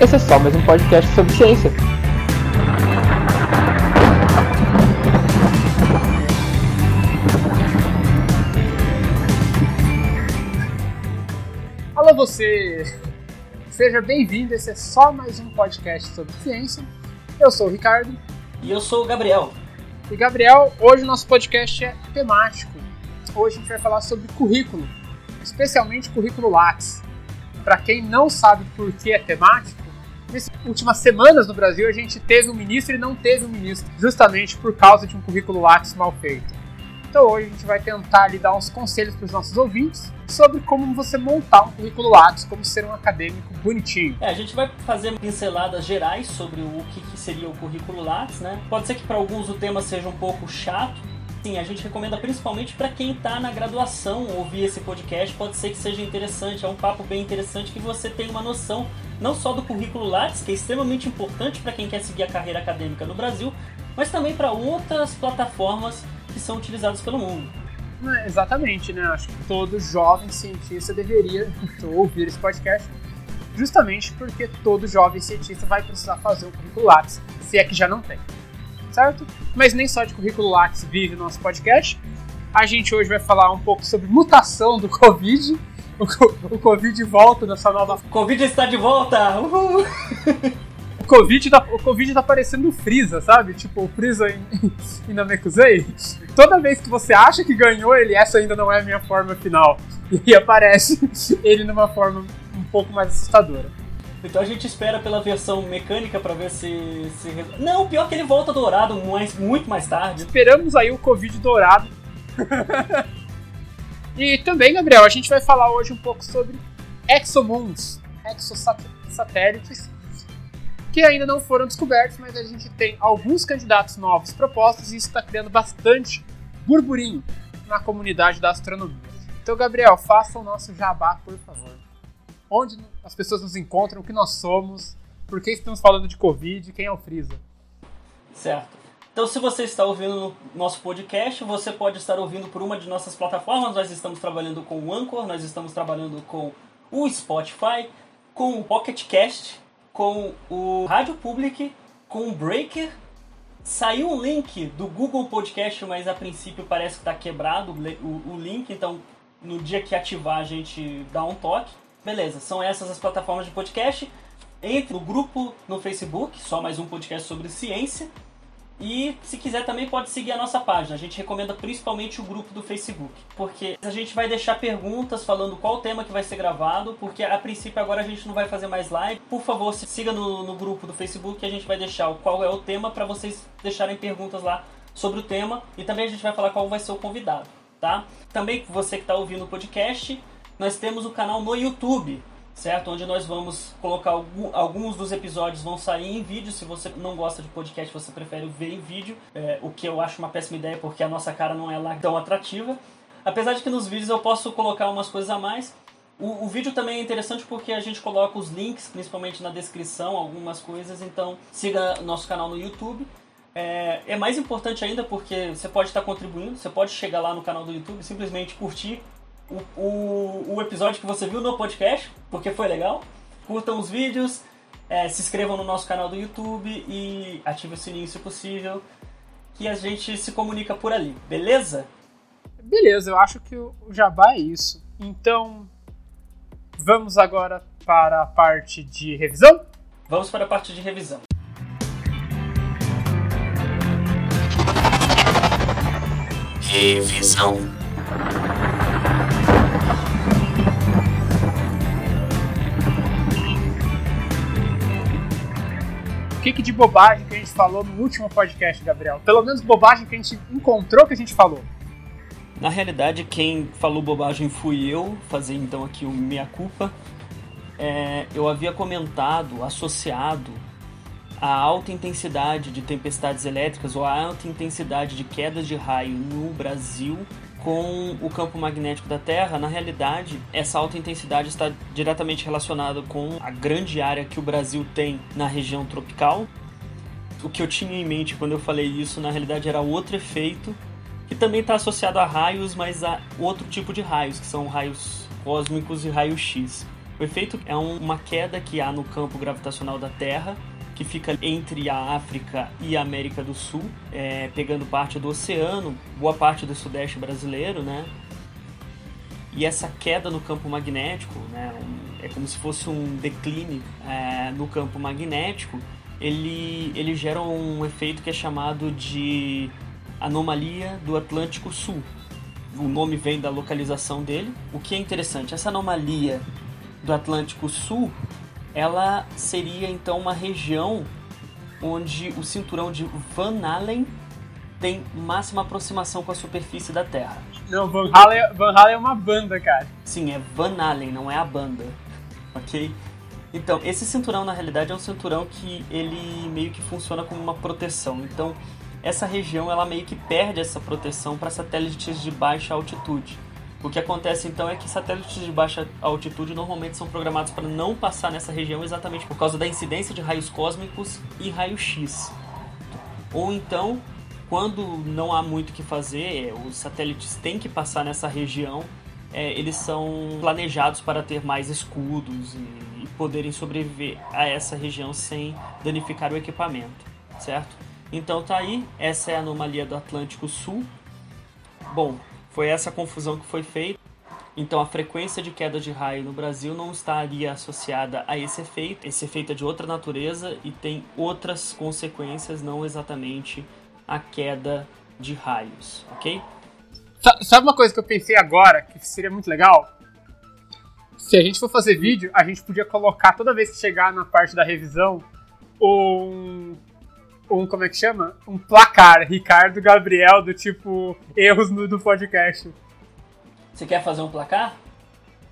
Esse é só mais um podcast sobre ciência. Alô você! Seja bem-vindo, esse é só mais um podcast sobre ciência. Eu sou o Ricardo. E eu sou o Gabriel. E Gabriel, hoje o nosso podcast é temático. Hoje a gente vai falar sobre currículo, especialmente currículo Lattes. Para quem não sabe por que é temático, nessas últimas semanas no Brasil a gente teve um ministro e não teve um ministro, justamente por causa de um currículo Lattes mal feito. Então hoje a gente vai tentar lhe dar uns conselhos para os nossos ouvintes sobre como você montar um currículo Lattes, como ser um acadêmico bonitinho. É, a gente vai fazer pinceladas gerais sobre o que, que seria o currículo Lattes, né? Pode ser que para alguns o tema seja um pouco chato. Sim, a gente recomenda principalmente para quem está na graduação ouvir esse podcast, pode ser que seja interessante, é um papo bem interessante que você tenha uma noção não só do currículo Lattes, que é extremamente importante para quem quer seguir a carreira acadêmica no Brasil, mas também para outras plataformas que são utilizadas pelo mundo. É, exatamente, né? Acho que todo jovem cientista deveria ouvir esse podcast, justamente porque todo jovem cientista vai precisar fazer um currículo Lattes, se é que já não tem. Certo? Mas nem só de currículo Lattes vive o nosso podcast. A gente hoje vai falar um pouco sobre mutação do Covid. O, o Covid volta nessa nova. O Covid está de volta! Uhul! O Covid, tá, o COVID tá parecendo o Freeza, sabe? Tipo, o Freeza em, em Namekusei. Toda vez que você acha que ganhou, ele, essa ainda não é a minha forma final. E aparece ele numa forma um pouco mais assustadora. Então a gente espera pela versão mecânica para ver se, se. Não, pior que ele volta dourado mais, muito mais tarde. Esperamos aí o Covid dourado. e também, Gabriel, a gente vai falar hoje um pouco sobre exomoons, exosatélites, que ainda não foram descobertos, mas a gente tem alguns candidatos novos propostos e isso está criando bastante burburinho na comunidade da astronomia. Então, Gabriel, faça o nosso jabá, por favor. Onde as pessoas nos encontram, o que nós somos, por que estamos falando de Covid, quem é o Freeza? Certo. Então, se você está ouvindo nosso podcast, você pode estar ouvindo por uma de nossas plataformas. Nós estamos trabalhando com o Anchor, nós estamos trabalhando com o Spotify, com o Pocket Cast, com o Rádio Public, com o Breaker. Saiu um link do Google Podcast, mas a princípio parece que está quebrado o link, então no dia que ativar a gente dá um toque. Beleza, são essas as plataformas de podcast. Entre no grupo no Facebook, só mais um podcast sobre ciência. E se quiser também pode seguir a nossa página. A gente recomenda principalmente o grupo do Facebook, porque a gente vai deixar perguntas falando qual tema que vai ser gravado, porque a princípio agora a gente não vai fazer mais live. Por favor, siga no, no grupo do Facebook a gente vai deixar qual é o tema para vocês deixarem perguntas lá sobre o tema e também a gente vai falar qual vai ser o convidado, tá? Também você que está ouvindo o podcast, nós temos o canal no YouTube certo? Onde nós vamos colocar alguns dos episódios vão sair em vídeo. Se você não gosta de podcast, você prefere ver em vídeo, é, o que eu acho uma péssima ideia porque a nossa cara não é lá tão atrativa. Apesar de que nos vídeos eu posso colocar umas coisas a mais. O, o, vídeo também é interessante porque a gente coloca os links, principalmente na descrição, algumas coisas. Então siga nosso canal no YouTube. É, é mais importante ainda porque você pode estar contribuindo, você pode chegar lá no canal do YouTube, simplesmente curtir o, o, o episódio que você viu no podcast, porque foi legal. Curtam os vídeos, é, se inscrevam no nosso canal do YouTube e ative o sininho se possível, que a gente se comunica por ali, beleza? Beleza, eu acho que o jabá é isso. Então, vamos agora para a parte de revisão? Vamos para a parte de revisão. Revisão. Que, que de bobagem que a gente falou no último podcast, Gabriel? Pelo menos bobagem que a gente encontrou que a gente falou. Na realidade, quem falou bobagem fui eu, fazer então aqui o minha culpa. É, eu havia comentado, associado a alta intensidade de tempestades elétricas ou a alta intensidade de quedas de raio no Brasil com o campo magnético da Terra, na realidade, essa alta intensidade está diretamente relacionada com a grande área que o Brasil tem na região tropical. O que eu tinha em mente quando eu falei isso, na realidade, era outro efeito que também está associado a raios, mas a outro tipo de raios, que são raios cósmicos e raio-x. O efeito é uma queda que há no campo gravitacional da Terra, que fica entre a África e a América do Sul, é, pegando parte do oceano, boa parte do sudeste brasileiro, né? E essa queda no campo magnético, né, é como se fosse um declínio é, no campo magnético, ele, ele gera um efeito que é chamado de anomalia do Atlântico Sul. O nome vem da localização dele. O que é interessante, essa anomalia do Atlântico Sul, ela seria então uma região onde o cinturão de Van Allen tem máxima aproximação com a superfície da Terra. Não, Van Halen, Van Halen é uma banda, cara. Sim, é Van Allen, não é a banda. Ok? Então, esse cinturão na realidade é um cinturão que ele meio que funciona como uma proteção. Então, essa região ela meio que perde essa proteção para satélites de baixa altitude. O que acontece então é que satélites de baixa altitude normalmente são programados para não passar nessa região exatamente por causa da incidência de raios cósmicos e raio-x. Ou então, quando não há muito o que fazer, os satélites têm que passar nessa região, é, eles são planejados para ter mais escudos e, e poderem sobreviver a essa região sem danificar o equipamento, certo? Então tá aí, essa é a anomalia do Atlântico Sul. Bom, foi essa confusão que foi feita. Então a frequência de queda de raio no Brasil não estaria associada a esse efeito. Esse efeito é de outra natureza e tem outras consequências, não exatamente a queda de raios, ok? Sabe uma coisa que eu pensei agora que seria muito legal? Se a gente for fazer vídeo, a gente podia colocar toda vez que chegar na parte da revisão um um, como é que chama? Um placar, Ricardo Gabriel, do tipo, erros no, do podcast. Você quer fazer um placar?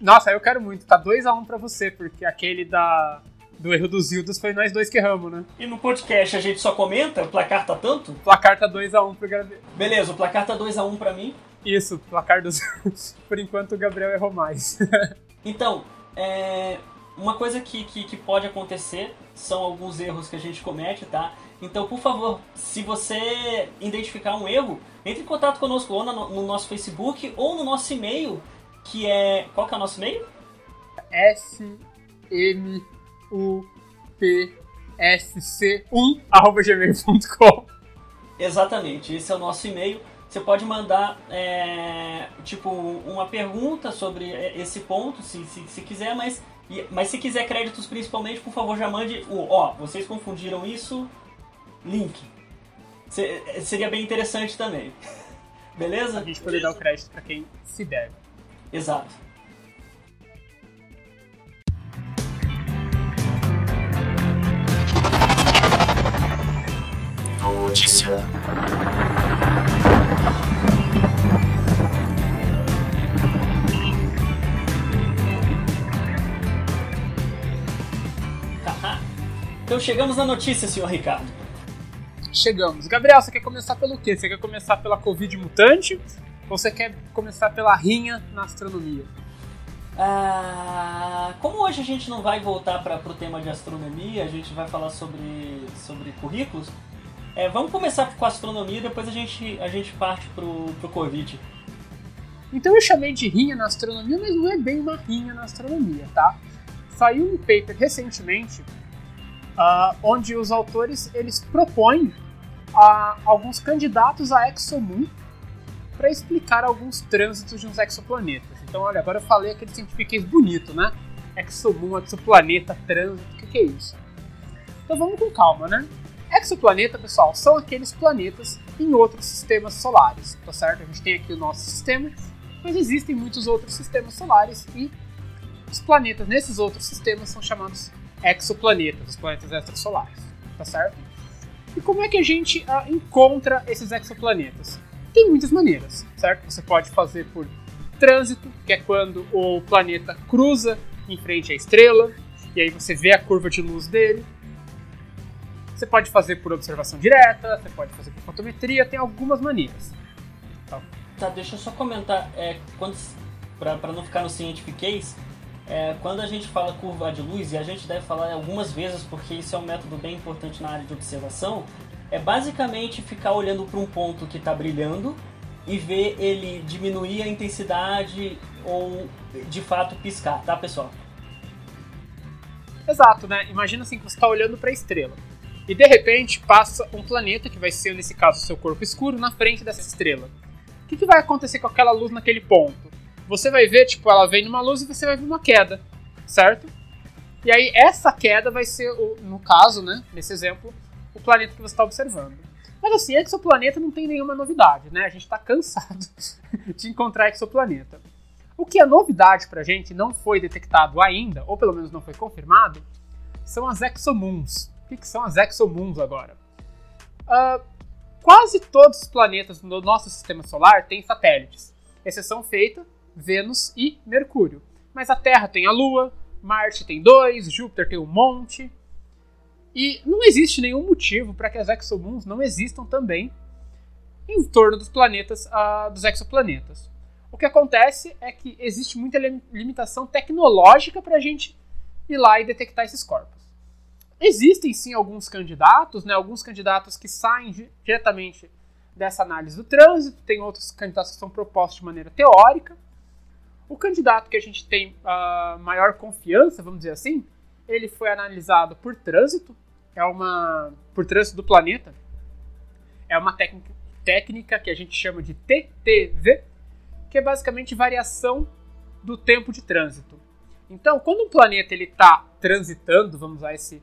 Nossa, eu quero muito. Tá 2x1 um pra você, porque aquele da do erro dos Zildos foi nós dois que erramos, né? E no podcast a gente só comenta? O placar tá tanto? O placar tá 2x1 um pro Gabriel. Beleza, o placar tá 2x1 um pra mim. Isso, placar dos. Por enquanto o Gabriel errou mais. então, é... uma coisa que, que, que pode acontecer são alguns erros que a gente comete, tá? Então, por favor, se você identificar um erro, entre em contato conosco ou no, no nosso Facebook ou no nosso e-mail, que é. Qual que é o nosso e-mail? S M U P S C 1 arroba gmail.com. Exatamente, esse é o nosso e-mail. Você pode mandar é, tipo uma pergunta sobre esse ponto, se, se, se quiser, mas, mas se quiser créditos principalmente, por favor, já mande o ó, vocês confundiram isso, link. Seria bem interessante também. Beleza? A gente poder dar o crédito para quem se deve. Exato. Notícia. Então chegamos na notícia, senhor Ricardo chegamos. Gabriel, você quer começar pelo quê? Você quer começar pela Covid mutante? Ou você quer começar pela rinha na astronomia? Ah, como hoje a gente não vai voltar para o tema de astronomia, a gente vai falar sobre, sobre currículos, é, vamos começar com a astronomia depois a gente, a gente parte pro, pro Covid. Então eu chamei de rinha na astronomia, mas não é bem uma rinha na astronomia, tá? Saiu um paper recentemente uh, onde os autores eles propõem a alguns candidatos a exomoon para explicar alguns trânsitos de uns exoplanetas. Então, olha, agora eu falei aquele cientifiquez bonito, né? Exomoon, exoplaneta, trânsito, o que, que é isso? Então vamos com calma, né? Exoplaneta, pessoal, são aqueles planetas em outros sistemas solares, tá certo? A gente tem aqui o nosso sistema, mas existem muitos outros sistemas solares e os planetas nesses outros sistemas são chamados exoplanetas, os planetas extrasolares, tá certo? E como é que a gente uh, encontra esses exoplanetas? Tem muitas maneiras, certo? Você pode fazer por trânsito, que é quando o planeta cruza em frente à estrela, e aí você vê a curva de luz dele. Você pode fazer por observação direta, você pode fazer por fotometria, tem algumas maneiras. Tá, tá deixa eu só comentar, é, quando, para não ficar no cientifiquez, é, quando a gente fala curva de luz, e a gente deve falar algumas vezes porque isso é um método bem importante na área de observação, é basicamente ficar olhando para um ponto que está brilhando e ver ele diminuir a intensidade ou de fato piscar, tá pessoal? Exato, né? Imagina assim que você está olhando para a estrela e de repente passa um planeta, que vai ser nesse caso seu corpo escuro, na frente dessa estrela. O que, que vai acontecer com aquela luz naquele ponto? Você vai ver, tipo, ela vem numa luz e você vai ver uma queda, certo? E aí essa queda vai ser, o, no caso, né, nesse exemplo, o planeta que você está observando. Mas assim, exoplaneta não tem nenhuma novidade, né? A gente está cansado de encontrar exoplaneta. O que é novidade pra gente, não foi detectado ainda, ou pelo menos não foi confirmado, são as exomoons. O que, que são as exomoons agora? Uh, quase todos os planetas do nosso sistema solar têm satélites, exceção feita Vênus e Mercúrio. Mas a Terra tem a Lua, Marte tem dois, Júpiter tem um monte. E não existe nenhum motivo para que as exomoons não existam também em torno dos planetas, uh, dos exoplanetas. O que acontece é que existe muita limitação tecnológica para a gente ir lá e detectar esses corpos. Existem sim alguns candidatos, né, alguns candidatos que saem diretamente dessa análise do trânsito, tem outros candidatos que são propostos de maneira teórica. O candidato que a gente tem uh, maior confiança, vamos dizer assim, ele foi analisado por trânsito, é uma por trânsito do planeta, é uma técnica, técnica que a gente chama de TTV, que é basicamente variação do tempo de trânsito. Então, quando um planeta ele está transitando, vamos usar esse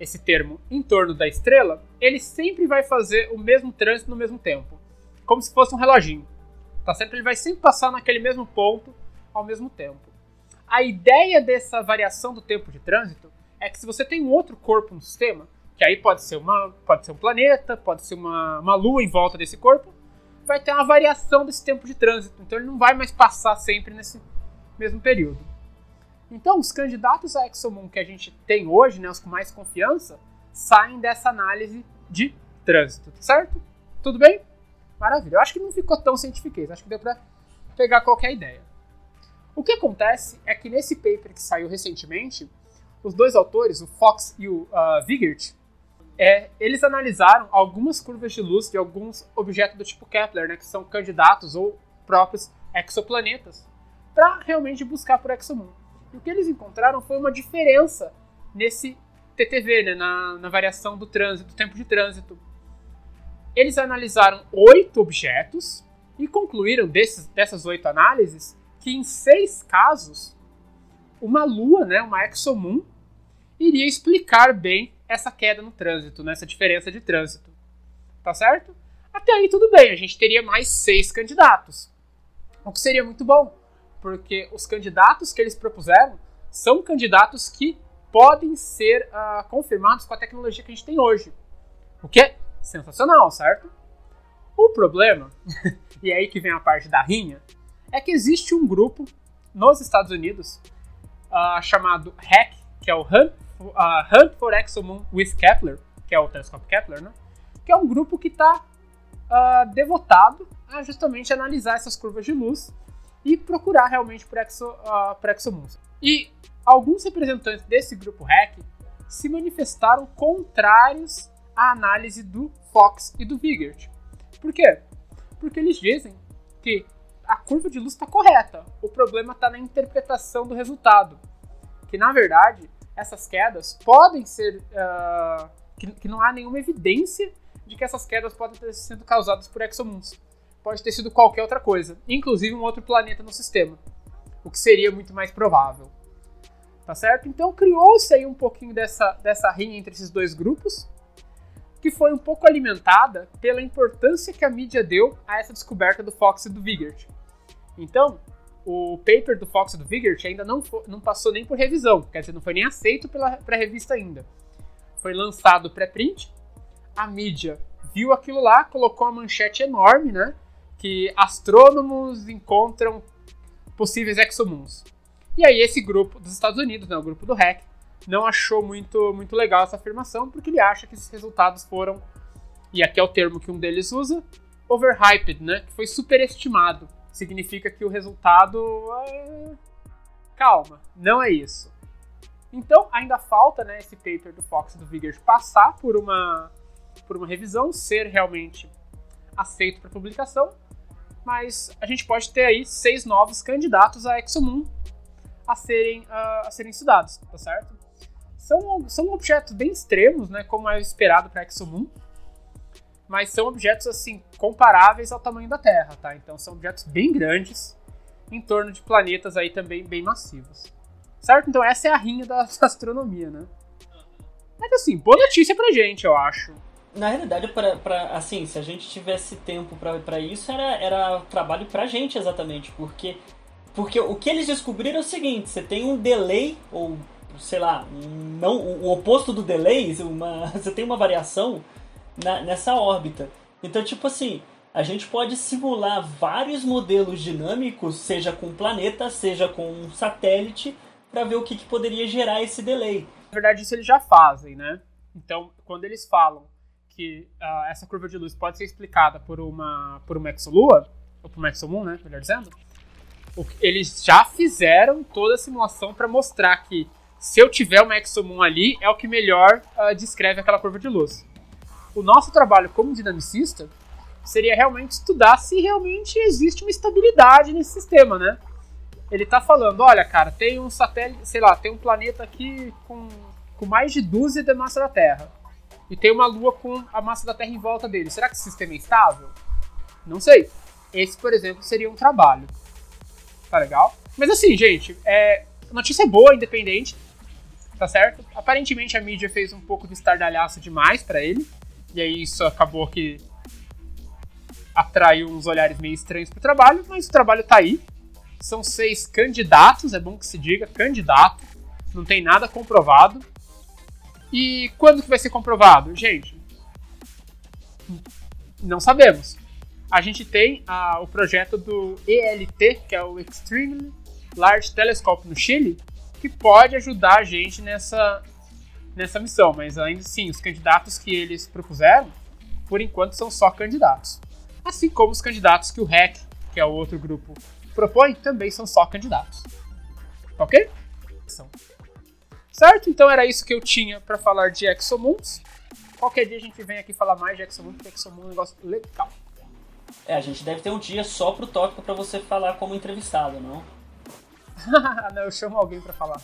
esse termo em torno da estrela, ele sempre vai fazer o mesmo trânsito no mesmo tempo, como se fosse um reloginho. Tá certo? Ele vai sempre passar naquele mesmo ponto ao mesmo tempo. A ideia dessa variação do tempo de trânsito é que se você tem um outro corpo no sistema, que aí pode ser uma, pode ser um planeta, pode ser uma, uma lua em volta desse corpo, vai ter uma variação desse tempo de trânsito. Então ele não vai mais passar sempre nesse mesmo período. Então, os candidatos a ExoMoon que a gente tem hoje, né, os com mais confiança, saem dessa análise de trânsito, certo? Tudo bem? Maravilha. Eu acho que não ficou tão cientifiquez, acho que deu para pegar qualquer ideia. O que acontece é que nesse paper que saiu recentemente, os dois autores, o Fox e o uh, Vigert, é, eles analisaram algumas curvas de luz de alguns objetos do tipo Kepler, né, que são candidatos ou próprios exoplanetas, para realmente buscar por exomoon. E o que eles encontraram foi uma diferença nesse TTV, né, na, na variação do trânsito, do tempo de trânsito. Eles analisaram oito objetos e concluíram desses, dessas oito análises que em seis casos uma lua, né, uma exomoon, iria explicar bem essa queda no trânsito, né, essa diferença de trânsito. Tá certo? Até aí tudo bem, a gente teria mais seis candidatos. O que seria muito bom, porque os candidatos que eles propuseram são candidatos que podem ser uh, confirmados com a tecnologia que a gente tem hoje. O que é sensacional, certo? O problema, e é aí que vem a parte da rinha, é que existe um grupo nos Estados Unidos uh, chamado HACK, que é o Hunt, uh, for Exomoon with Kepler, que é o telescópio Kepler, né? Que é um grupo que está uh, devotado a justamente analisar essas curvas de luz e procurar realmente por, exo, uh, por exomoons. E alguns representantes desse grupo REC se manifestaram contrários à análise do Fox e do Vigert. Por quê? Porque eles dizem que a curva de luz está correta, o problema está na interpretação do resultado. Que na verdade essas quedas podem ser. Uh, que, que não há nenhuma evidência de que essas quedas podem ter sido causadas por exomoons pode ter sido qualquer outra coisa, inclusive um outro planeta no sistema, o que seria muito mais provável. Tá certo? Então criou-se aí um pouquinho dessa, dessa rinha entre esses dois grupos, que foi um pouco alimentada pela importância que a mídia deu a essa descoberta do Fox e do Vigert. Então, o paper do Fox e do Vigert ainda não, foi, não passou nem por revisão, quer dizer, não foi nem aceito pela, revista ainda. Foi lançado pré-print, a mídia viu aquilo lá, colocou uma manchete enorme, né? que astrônomos encontram possíveis exomoons. E aí esse grupo dos Estados Unidos, né, o grupo do REC, não achou muito, muito legal essa afirmação, porque ele acha que esses resultados foram, e aqui é o termo que um deles usa, overhyped, né, que foi superestimado. Significa que o resultado é... Calma, não é isso. Então, ainda falta né, esse paper do Fox e do Vigers passar por uma, por uma revisão, ser realmente aceito para publicação, mas a gente pode ter aí seis novos candidatos a ExoMoon a serem, uh, a serem estudados, tá certo? São, são objetos bem extremos, né, como é esperado para ExoMoon, mas são objetos assim comparáveis ao tamanho da Terra, tá? Então são objetos bem grandes em torno de planetas aí também bem massivos. Certo? Então essa é a rinha da astronomia, né? Mas assim, boa notícia pra gente, eu acho. Na realidade, pra, pra, assim, se a gente tivesse tempo para isso, era, era trabalho pra gente exatamente, porque porque o que eles descobriram é o seguinte, você tem um delay, ou sei lá, não, o oposto do delay, uma, você tem uma variação na, nessa órbita. Então, tipo assim, a gente pode simular vários modelos dinâmicos, seja com planeta, seja com um satélite, para ver o que, que poderia gerar esse delay. Na verdade, isso eles já fazem, né? Então, quando eles falam que uh, essa curva de luz pode ser explicada por uma, por uma exolua, ou por uma exomoon, né, melhor dizendo, eles já fizeram toda a simulação para mostrar que se eu tiver uma exomoon ali, é o que melhor uh, descreve aquela curva de luz. O nosso trabalho como dinamicista seria realmente estudar se realmente existe uma estabilidade nesse sistema, né? Ele tá falando, olha, cara, tem um satélite, sei lá, tem um planeta aqui com, com mais de dúzia da massa da Terra. E tem uma lua com a massa da Terra em volta dele. Será que esse sistema é estável? Não sei. Esse, por exemplo, seria um trabalho. Tá legal? Mas assim, gente, é, notícia boa, independente. Tá certo? Aparentemente a mídia fez um pouco de estardalhaço demais para ele. E aí isso acabou que atraiu uns olhares meio estranhos pro trabalho, mas o trabalho tá aí. São seis candidatos, é bom que se diga, candidato. Não tem nada comprovado. E quando que vai ser comprovado? Gente, não sabemos. A gente tem ah, o projeto do ELT, que é o Extremely Large Telescope no Chile, que pode ajudar a gente nessa, nessa missão. Mas ainda assim, os candidatos que eles propuseram, por enquanto, são só candidatos. Assim como os candidatos que o REC, que é o outro grupo, propõe, também são só candidatos. Ok? Certo? Então era isso que eu tinha para falar de Exomoons. Qualquer dia a gente vem aqui falar mais de Exomoon, porque Exomoon é um negócio legal. É, a gente deve ter um dia só pro tópico para você falar como entrevistado, não? não, eu chamo alguém para falar.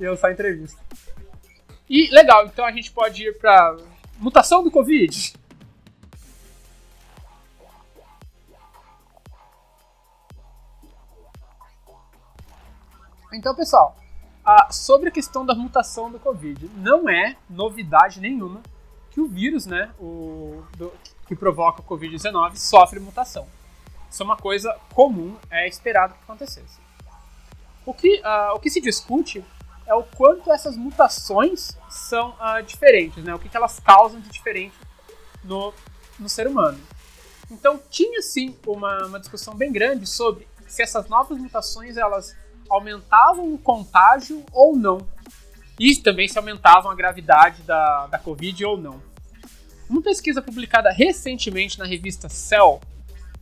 E eu só entrevista. E legal, então a gente pode ir pra mutação do Covid. Então, pessoal, sobre a questão da mutação do Covid, não é novidade nenhuma que o vírus, né, o, do, que provoca o Covid-19, sofre mutação. Isso é uma coisa comum, é esperado que acontecesse. O que, uh, o que se discute é o quanto essas mutações são uh, diferentes, né? o que, que elas causam de diferente no, no ser humano. Então tinha sim uma, uma discussão bem grande sobre se essas novas mutações elas aumentavam o contágio ou não. E também se aumentavam a gravidade da, da Covid ou não. Uma pesquisa publicada recentemente na revista Cell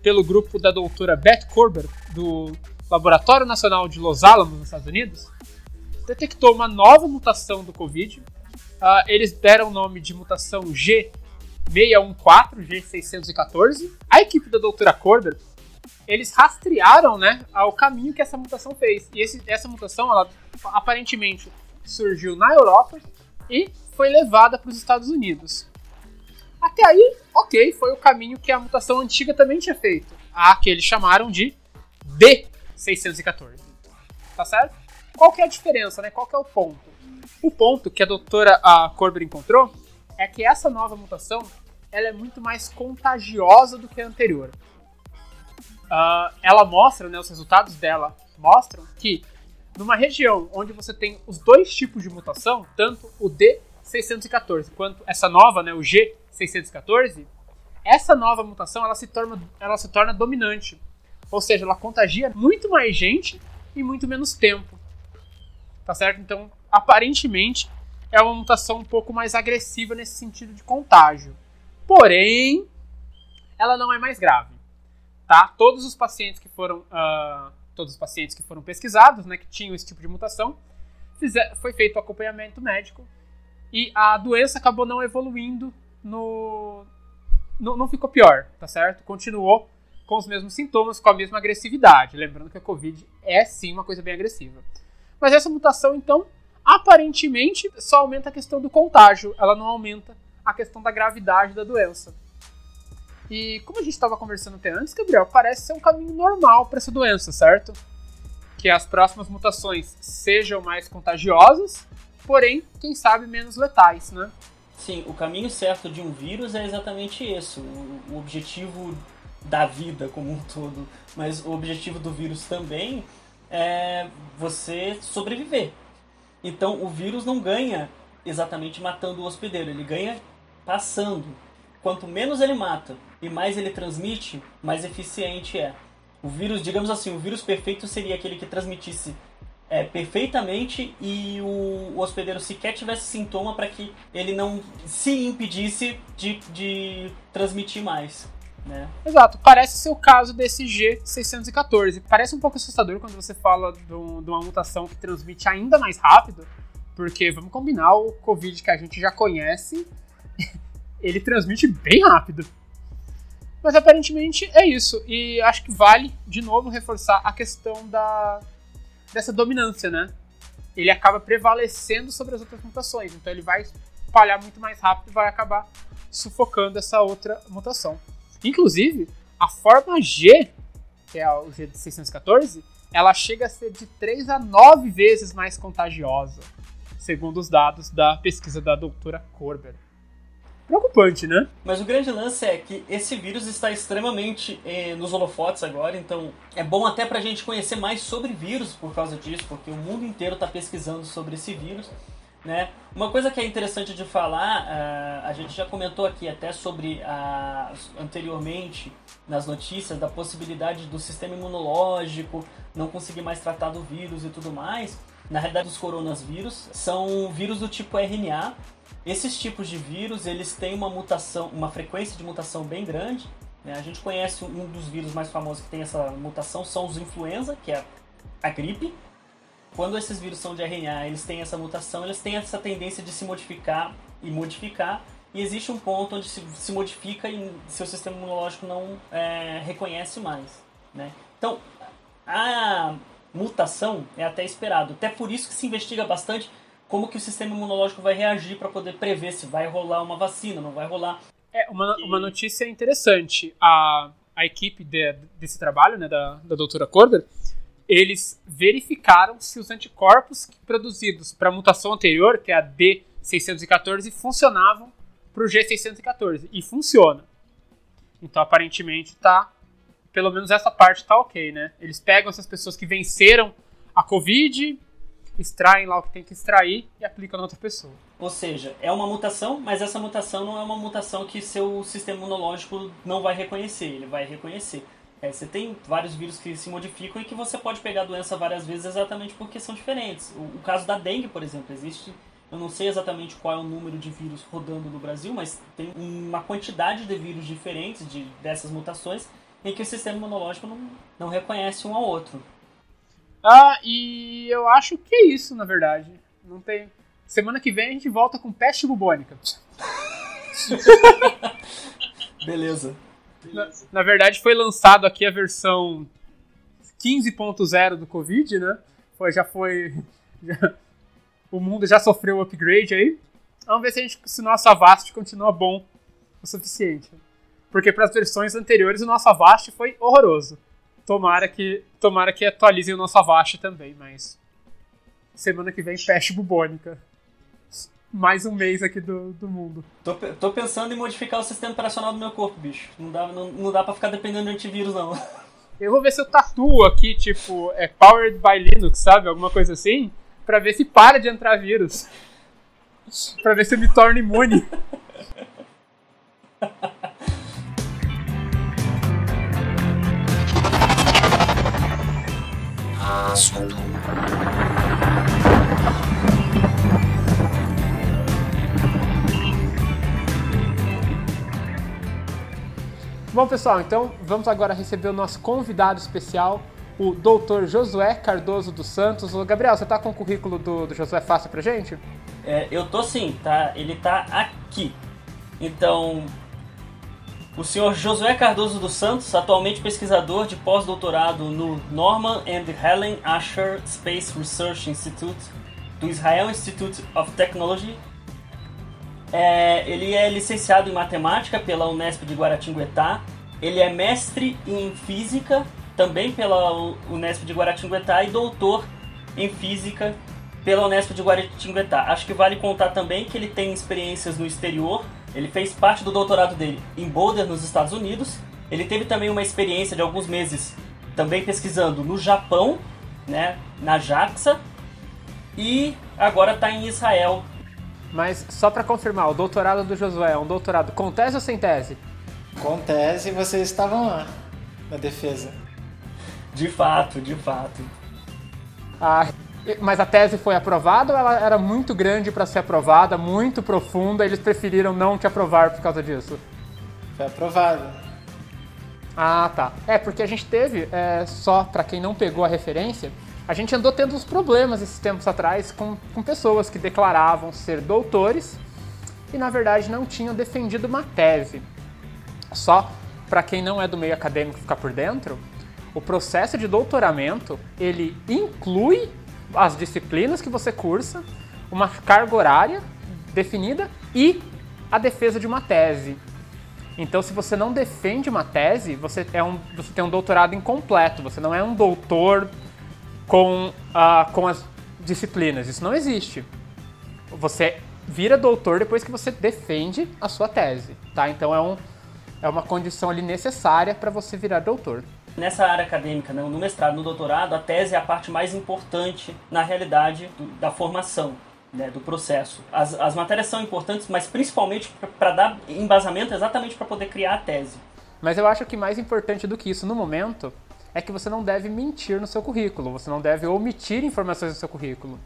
pelo grupo da doutora Beth Korber, do Laboratório Nacional de Los Alamos, nos Estados Unidos, detectou uma nova mutação do Covid. Uh, eles deram o nome de mutação G614, G614. A equipe da doutora Korber, eles rastrearam né, o caminho que essa mutação fez. E esse, essa mutação, ela aparentemente surgiu na Europa e foi levada para os Estados Unidos. Até aí, ok, foi o caminho que a mutação antiga também tinha feito. A que eles chamaram de D614. Tá certo? Qual que é a diferença, né? Qual que é o ponto? O ponto que a doutora Corber encontrou é que essa nova mutação ela é muito mais contagiosa do que a anterior. Uh, ela mostra, né, os resultados dela mostram que numa região onde você tem os dois tipos de mutação, tanto o D614 quanto essa nova, né, o G 614, essa nova mutação ela se, torna, ela se torna dominante. Ou seja, ela contagia muito mais gente em muito menos tempo. Tá certo? Então, aparentemente, é uma mutação um pouco mais agressiva nesse sentido de contágio. Porém, ela não é mais grave. Tá? Todos os pacientes que foram. Uh, todos os pacientes que foram pesquisados, né, que tinham esse tipo de mutação, fizer, foi feito acompanhamento médico e a doença acabou não evoluindo no, não, não ficou pior, tá certo? Continuou com os mesmos sintomas, com a mesma agressividade. Lembrando que a Covid é sim uma coisa bem agressiva. Mas essa mutação, então, aparentemente só aumenta a questão do contágio, ela não aumenta a questão da gravidade da doença. E como a gente estava conversando até antes, Gabriel, parece ser um caminho normal para essa doença, certo? Que as próximas mutações sejam mais contagiosas, porém, quem sabe, menos letais, né? Sim, o caminho certo de um vírus é exatamente esse. O, objetivo da vida como um todo, mas o objetivo do vírus também é você sobreviver. Então o vírus não ganha exatamente matando o hospedeiro, ele ganha passando. Quanto menos ele mata e mais ele transmite, mais eficiente é. O vírus, digamos assim, o vírus perfeito seria aquele que transmitisse é, perfeitamente e o, o, hospedeiro sequer tivesse sintoma para que ele não se impedisse de, de transmitir mais. Né? Exato, parece ser o caso desse G614. Parece um pouco assustador quando você fala de uma mutação que transmite ainda mais rápido, porque vamos combinar, o Covid que a gente já conhece, ele transmite bem rápido. Mas aparentemente é isso, e acho que vale de novo reforçar a questão da dessa dominância, né? Ele acaba prevalecendo sobre as outras mutações, então ele vai espalhar muito mais rápido e vai acabar sufocando essa outra mutação. Inclusive, a forma G, que é o G de 614, ela chega a ser de 3 a 9 vezes mais contagiosa, segundo os dados da pesquisa da doutora Korber. Preocupante, né? Mas o grande lance é que esse vírus está extremamente eh, nos holofotes agora, então é bom até pra gente conhecer mais sobre vírus por causa disso, porque o mundo inteiro está pesquisando sobre esse vírus. Né? Uma coisa que é interessante de falar, uh, a gente já comentou aqui até sobre uh, anteriormente nas notícias da possibilidade do sistema imunológico não conseguir mais tratar do vírus e tudo mais. Na realidade, os coronavírus são vírus do tipo RNA. Esses tipos de vírus eles têm uma mutação, uma frequência de mutação bem grande. Né? A gente conhece um dos vírus mais famosos que tem essa mutação são os influenza, que é a gripe quando esses vírus são de RNA, eles têm essa mutação, eles têm essa tendência de se modificar e modificar, e existe um ponto onde se, se modifica e seu sistema imunológico não é, reconhece mais. Né? Então, a mutação é até esperado. Até por isso que se investiga bastante como que o sistema imunológico vai reagir para poder prever se vai rolar uma vacina, não vai rolar. É, uma, uma notícia interessante. A, a equipe de, desse trabalho, né, da, da doutora Corder, eles verificaram se os anticorpos produzidos para a mutação anterior, que é a D614, funcionavam para o G614. E funciona. Então, aparentemente, tá. Pelo menos essa parte tá ok, né? Eles pegam essas pessoas que venceram a Covid, extraem lá o que tem que extrair e aplicam na outra pessoa. Ou seja, é uma mutação, mas essa mutação não é uma mutação que seu sistema imunológico não vai reconhecer. Ele vai reconhecer. É, você tem vários vírus que se modificam e que você pode pegar a doença várias vezes exatamente porque são diferentes. O, o, caso da dengue, por exemplo, existe. Eu não sei exatamente qual é o número de vírus rodando no Brasil, mas tem uma quantidade de vírus diferentes de, dessas mutações em que o sistema imunológico não, não reconhece um ao outro. Ah, e eu acho que é isso, na verdade. Não tem. Semana que vem a gente volta com peste bubônica. Beleza. Na, na, verdade, foi lançado aqui a versão 15.0 do Covid, né? Foi, já foi. Já, o mundo já sofreu o upgrade aí. Vamos ver se, a gente, se o nosso Avast continua bom o suficiente. Porque para as versões anteriores o nosso Avast foi horroroso. Tomara que, tomara que atualizem o nosso Avast também, mas. Semana que vem, peste bubônica mais um mês aqui do, do mundo. Tô, tô pensando em modificar o sistema operacional do meu corpo, bicho. Não dá, não, não dá pra ficar dependendo de antivírus, não. Eu vou ver se eu tatuo aqui, tipo, é Powered by Linux, sabe? Alguma coisa assim. Pra ver se para de entrar vírus. pra ver se eu me torno imune. Assunto. Bom, pessoal, então vamos agora receber o nosso convidado especial, o doutor Josué Cardoso dos Santos. O Gabriel, você tá com o currículo do, do Josué fácil pra gente? É, eu tô sim, tá? Ele tá aqui. Então, O senhor Josué Cardoso dos Santos, atualmente pesquisador de pós-doutorado no Norman and Helen Asher Space Research Institute do Israel Institute of Technology. É, ele é licenciado em matemática pela Unesp de Guaratinguetá. Ele é mestre em física também pela Unesp de Guaratinguetá e doutor em física pela Unesp de Guaratinguetá. Acho que vale contar também que ele tem experiências no exterior ele fez parte do doutorado dele em Boulder, nos Estados Unidos. Ele teve também uma experiência de alguns meses também pesquisando no Japão, né, na JAXA, e agora está em Israel. Mas só para confirmar, o doutorado do Josué é um doutorado com tese ou sem tese? Com tese, vocês estavam lá na defesa. De fato, de fato. Ah, mas a tese foi aprovada ou ela era muito grande para ser aprovada, muito profunda, eles preferiram não te aprovar por causa disso? Foi aprovada. Ah, tá. É, porque a gente teve, é, só para quem não pegou a referência, a gente andou tendo uns problemas esses tempos atrás com, com pessoas que declaravam ser doutores e na verdade não tinham defendido uma tese. Só para quem não é do meio acadêmico ficar por dentro, o processo de doutoramento ele inclui as disciplinas que você cursa, uma carga horária definida e a defesa de uma tese. Então, se você não defende uma tese, você, é um, você tem um doutorado incompleto, você não é um doutor com, uh, com as disciplinas. Isso não existe. Você vira doutor depois que você defende a sua tese, tá? Então, é, um, é uma condição ali necessária para você virar doutor. Nessa área acadêmica, né, no mestrado, no doutorado, a tese é a parte mais importante, na realidade, do, da formação, né, do processo. As, as matérias são importantes, mas principalmente para dar embasamento exatamente para poder criar a tese. Mas eu acho que mais importante do que isso no momento é que você não deve mentir no seu currículo, você não deve omitir informações no seu currículo.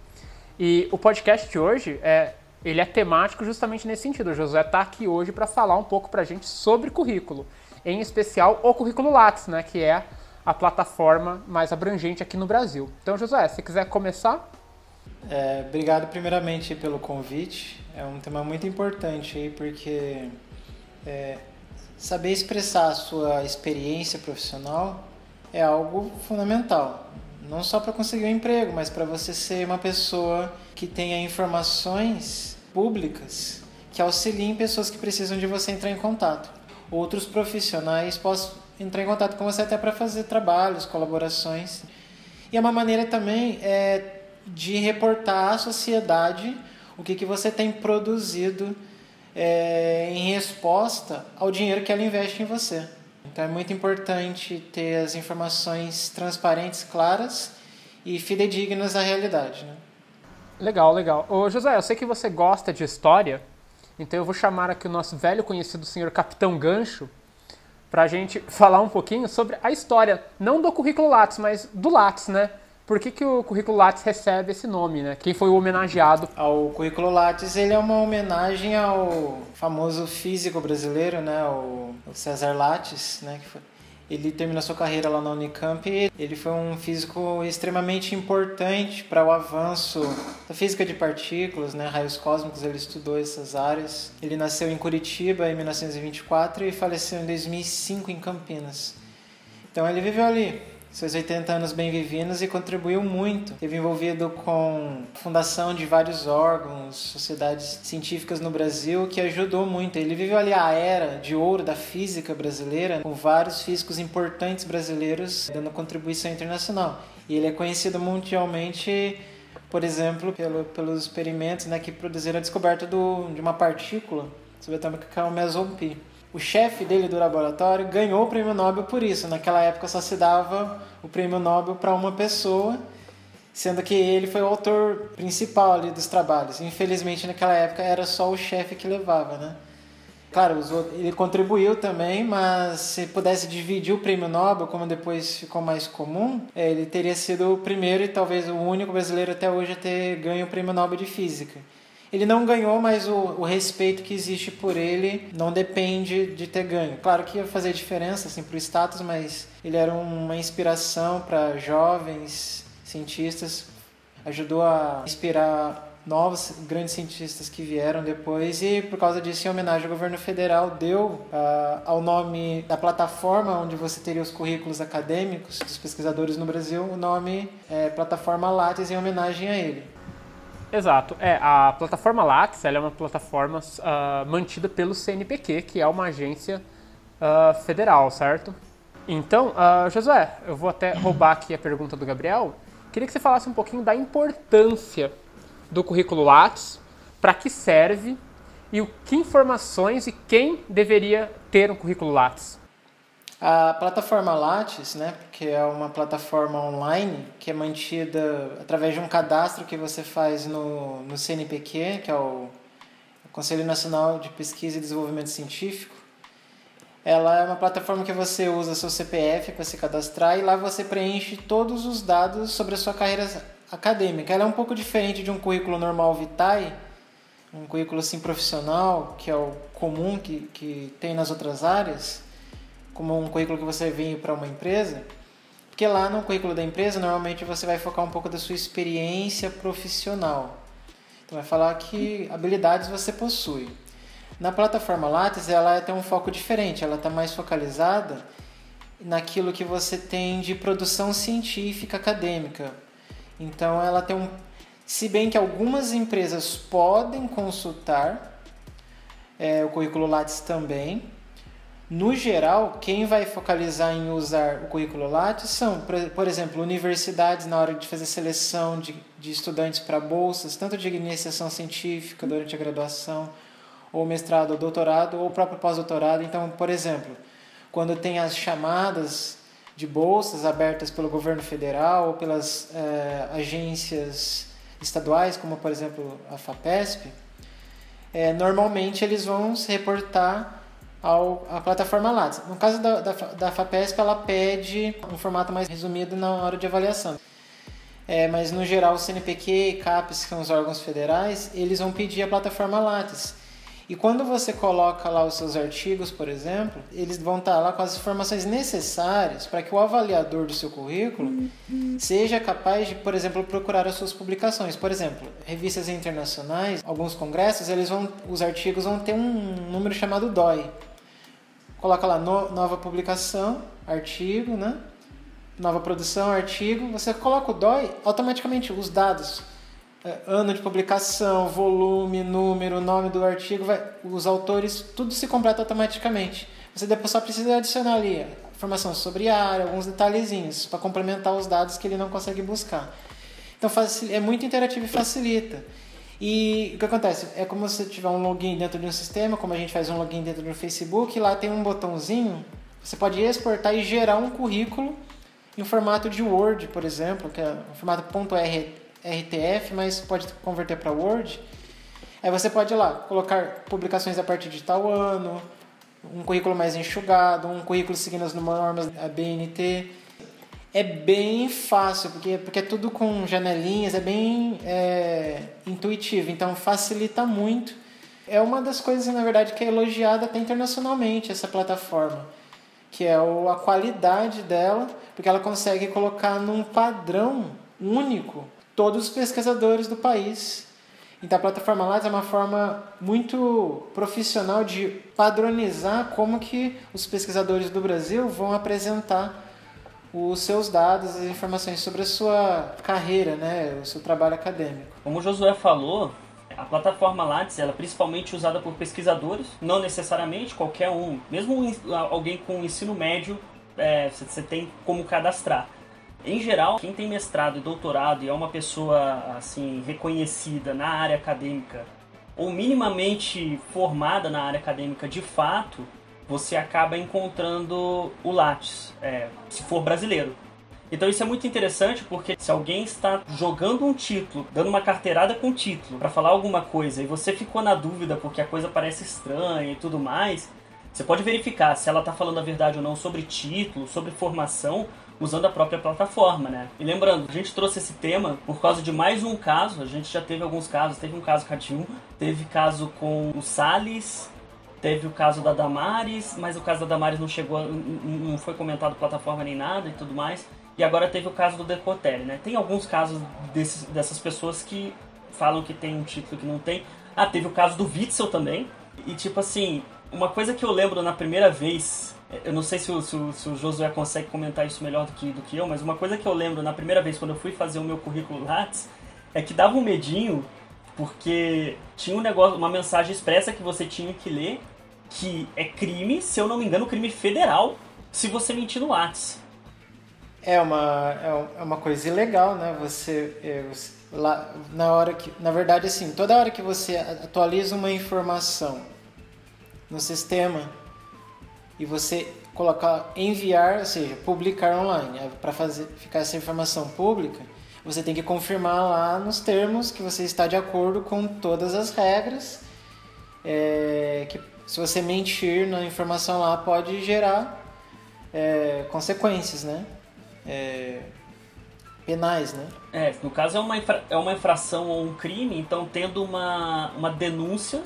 E o podcast de hoje é ele é temático justamente nesse sentido. O Josué está aqui hoje para falar um pouco para a gente sobre currículo em especial o Currículo Lattes, né, que é a plataforma mais abrangente aqui no Brasil. Então, José, se quiser começar. É, obrigado primeiramente pelo convite. É um tema muito importante aí, porque é, saber expressar a sua experiência profissional é algo fundamental. Não só para conseguir um emprego, mas para você ser uma pessoa que tenha informações públicas que auxiliem pessoas que precisam de você entrar em contato outros profissionais possam entrar em contato com você até para fazer trabalhos, colaborações. E é uma maneira também é, de reportar à sociedade o que, que você tem produzido é, em resposta ao dinheiro que ela investe em você. Então é muito importante ter as informações transparentes, claras e fidedignas à realidade. Né? Legal, legal. Ô, José, eu sei que você gosta de história. Então eu vou chamar aqui o nosso velho conhecido senhor Capitão Gancho para a gente falar um pouquinho sobre a história, não do currículo Lattes, mas do Lattes, né? Por que, que o currículo Lattes recebe esse nome, né? Quem foi o homenageado? O currículo Lattes ele é uma homenagem ao famoso físico brasileiro, né? O César Lattes, né? Que foi ele terminou sua carreira lá na Unicamp e ele foi um físico extremamente importante para o avanço da física de partículas, né, raios cósmicos, ele estudou essas áreas. Ele nasceu em Curitiba em 1924 e faleceu em 2005 em Campinas. Então ele viveu ali seus 80 anos bem-vividos e contribuiu muito. Teve envolvido com a fundação de vários órgãos, sociedades científicas no Brasil, que ajudou muito. Ele viveu ali a era de ouro da física brasileira, com vários físicos importantes brasileiros dando contribuição internacional. E ele é conhecido mundialmente por exemplo, pelo, pelos experimentos né, que produziram a descoberta do, de uma partícula subatômica que é o meson-pi o chefe dele do laboratório ganhou o prêmio Nobel por isso. Naquela época só se dava o prêmio Nobel para uma pessoa, sendo que ele foi o autor principal ali dos trabalhos. Infelizmente, naquela época era só o chefe que levava, né? Claro, ele contribuiu também, mas se pudesse dividir o prêmio Nobel, como depois ficou mais comum, é, ele teria sido o primeiro e talvez o único brasileiro até hoje a ter ganho o prêmio Nobel de Física. Ele não ganhou, mas o, o, respeito que existe por ele não depende de ter ganho. Claro que ia fazer diferença assim, para o status, mas ele era uma inspiração para jovens cientistas, ajudou a inspirar novos grandes cientistas que vieram depois e por causa disso em homenagem ao governo federal deu uh, ao nome da plataforma onde você teria os currículos acadêmicos dos pesquisadores no Brasil o nome é plataforma Lattes em homenagem a ele Exato. É, a plataforma Lattes é uma plataforma uh, mantida pelo CNPq, que é uma agência uh, federal, certo? Então, uh, Josué, eu vou até roubar aqui a pergunta do Gabriel. Queria que você falasse um pouquinho da importância do currículo Lattes, para que serve e o que informações e quem deveria ter um currículo Lattes. A plataforma Lattes, né, que é uma plataforma online que é mantida através de um cadastro que você faz no, no CNPq, que é o Conselho Nacional de Pesquisa e Desenvolvimento Científico. Ela é uma plataforma que você usa seu CPF para se cadastrar e lá você preenche todos os dados sobre a sua carreira acadêmica. Ela é um pouco diferente de um currículo normal Vitae, um currículo assim profissional, que é o comum que, que tem nas outras áreas como um currículo que você vem para uma empresa, porque lá no currículo da empresa normalmente você vai focar um pouco da sua experiência profissional. Então vai falar que habilidades você possui. Na plataforma Lattes ela tem um foco diferente, ela está mais focalizada naquilo que você tem de produção científica acadêmica. Então ela tem um, se bem que algumas empresas podem consultar é, o currículo Lattes também, no geral, quem vai focalizar em usar o currículo Lattes são, por exemplo, universidades na hora de fazer seleção de, de estudantes para bolsas, tanto de iniciação científica durante a graduação, ou mestrado ou doutorado, ou próprio pós-doutorado. Então, por exemplo, quando tem as chamadas de bolsas abertas pelo governo federal ou pelas é, agências estaduais, como por exemplo a FAPESP, é, normalmente eles vão se reportar ao, à plataforma Lattes. No caso da, da, da FAPESP, ela pede um formato mais resumido na hora de avaliação. É, mas no geral o CNPq e CAPES, que são os órgãos federais, eles vão pedir a plataforma Lattes. E quando você coloca lá os seus artigos, por exemplo, eles vão estar lá com as informações necessárias para que o avaliador do seu currículo seja capaz de, por exemplo, procurar as suas publicações. Por exemplo, revistas internacionais, alguns congressos, eles vão, os artigos vão ter um número chamado DOI, coloca lá no, nova publicação, artigo, né? Nova produção, artigo. Você coloca o DOI, automaticamente os dados, é, ano de publicação, volume, número, nome do artigo, vai, os autores, tudo se completa automaticamente. Você depois só precisa adicionar ali informação sobre a área, alguns detalhezinhos para complementar os dados que ele não consegue buscar. Então é muito interativo e facilita. E o que acontece? É como se tiver um login dentro de um sistema, como a gente faz um login dentro do Facebook, lá tem um botãozinho, você pode exportar e gerar um currículo em formato de Word, por exemplo, que é um formato .rtf, mas pode converter para Word. Aí você pode ir lá colocar publicações a partir de tal ano, um currículo mais enxugado, um currículo seguindo as normas da BNT é bem fácil, porque, porque é tudo com janelinhas, é bem é, intuitivo, então facilita muito. É uma das coisas, na verdade, que é elogiada até internacionalmente, essa plataforma, que é a qualidade dela, porque ela consegue colocar num padrão único todos os pesquisadores do país. Então a plataforma Lattes é uma forma muito profissional de padronizar como que os pesquisadores do Brasil vão apresentar os seus dados, as informações sobre a sua carreira, né, o seu trabalho acadêmico. Como o Josué falou, a plataforma Lattes ela é principalmente usada por pesquisadores, não necessariamente qualquer um, mesmo alguém com ensino médio, é, você tem como cadastrar. Em geral, quem tem mestrado e doutorado e é uma pessoa assim reconhecida na área acadêmica ou minimamente formada na área acadêmica de fato, você acaba encontrando o Lattes, é, se for brasileiro. Então isso é muito interessante porque se alguém está jogando um título, dando uma carteirada com título para falar alguma coisa e você ficou na dúvida porque a coisa parece estranha e tudo mais, você pode verificar se ela está falando a verdade ou não sobre título, sobre formação, usando a própria plataforma, né? E lembrando, a gente trouxe esse tema por causa de mais um caso, a gente já teve alguns casos, teve um caso com a Dilma, teve caso com o Salles, Teve o caso da Damares, mas o caso da Damares não chegou, não foi comentado plataforma nem nada e tudo mais. E agora teve o caso do Decotelli, né? Tem alguns casos desses, dessas pessoas que falam que tem um título que não tem. Ah, teve o caso do Witzel também. E tipo assim, uma coisa que eu lembro na primeira vez, eu não sei se o, se o, se o Josué consegue comentar isso melhor do que, do que eu, mas uma coisa que eu lembro na primeira vez quando eu fui fazer o meu currículo Lattes é que dava um medinho, porque tinha um negócio, uma mensagem expressa que você tinha que ler, que é crime, se eu não me engano, crime federal, se você mentir no Lattes. É uma, é uma coisa ilegal, né? Você, é, você, lá, na hora que, na verdade, assim, toda hora que você atualiza uma informação no sistema e você colocar enviar, ou seja, publicar online, é, para fazer ficar essa informação pública, você tem que confirmar lá nos termos que você está de acordo com todas as regras. É, que se você mentir na informação lá pode gerar é, consequências, né? É, penais, né? É, no caso é uma, infra, é uma infração ou um crime, então tendo uma, uma denúncia,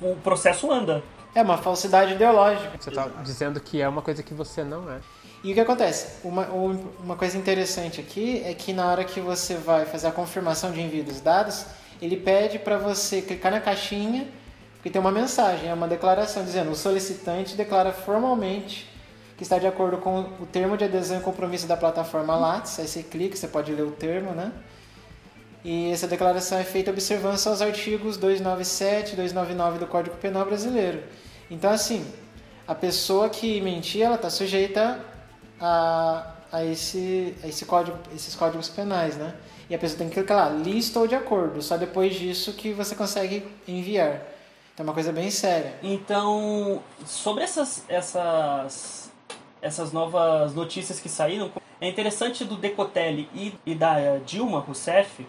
o processo anda. É uma falsidade ideológica. Você está dizendo que é uma coisa que você não é. E o que acontece? Uma, uma coisa interessante aqui é que na hora que você vai fazer a confirmação de envio dos dados, ele pede para você clicar na caixinha, porque tem uma mensagem, é uma declaração dizendo o solicitante declara formalmente que está de acordo com o termo de adesão e compromisso da plataforma Lattes. Aí você clica, você pode ler o termo, né? E essa declaração é feita observando aos artigos 297 e 299 do Código Penal Brasileiro. Então, assim, a pessoa que mentir, ela está sujeita a, a, esse, a esse código, esses códigos penais, né? E a pessoa tem que clicar lá, lista ou de acordo. Só depois disso que você consegue enviar. Então é uma coisa bem séria. Então, sobre essas, essas, essas novas notícias que saíram, é interessante do Decotelli e, e da Dilma Rousseff,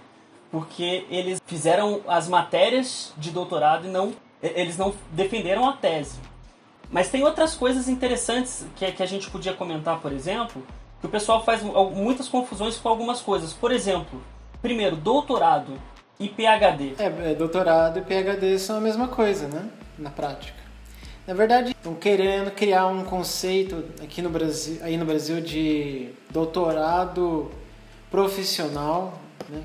porque eles fizeram as matérias de doutorado e não eles não defenderam a tese. Mas tem outras coisas interessantes que, que a gente podia comentar, por exemplo, que o pessoal faz muitas confusões com algumas coisas. Por exemplo, primeiro, doutorado e PhD. É, é, doutorado e PhD são a mesma coisa, né? Na prática. Na verdade, estão querendo criar um conceito aqui no Brasil, aí no Brasil de doutorado profissional, né?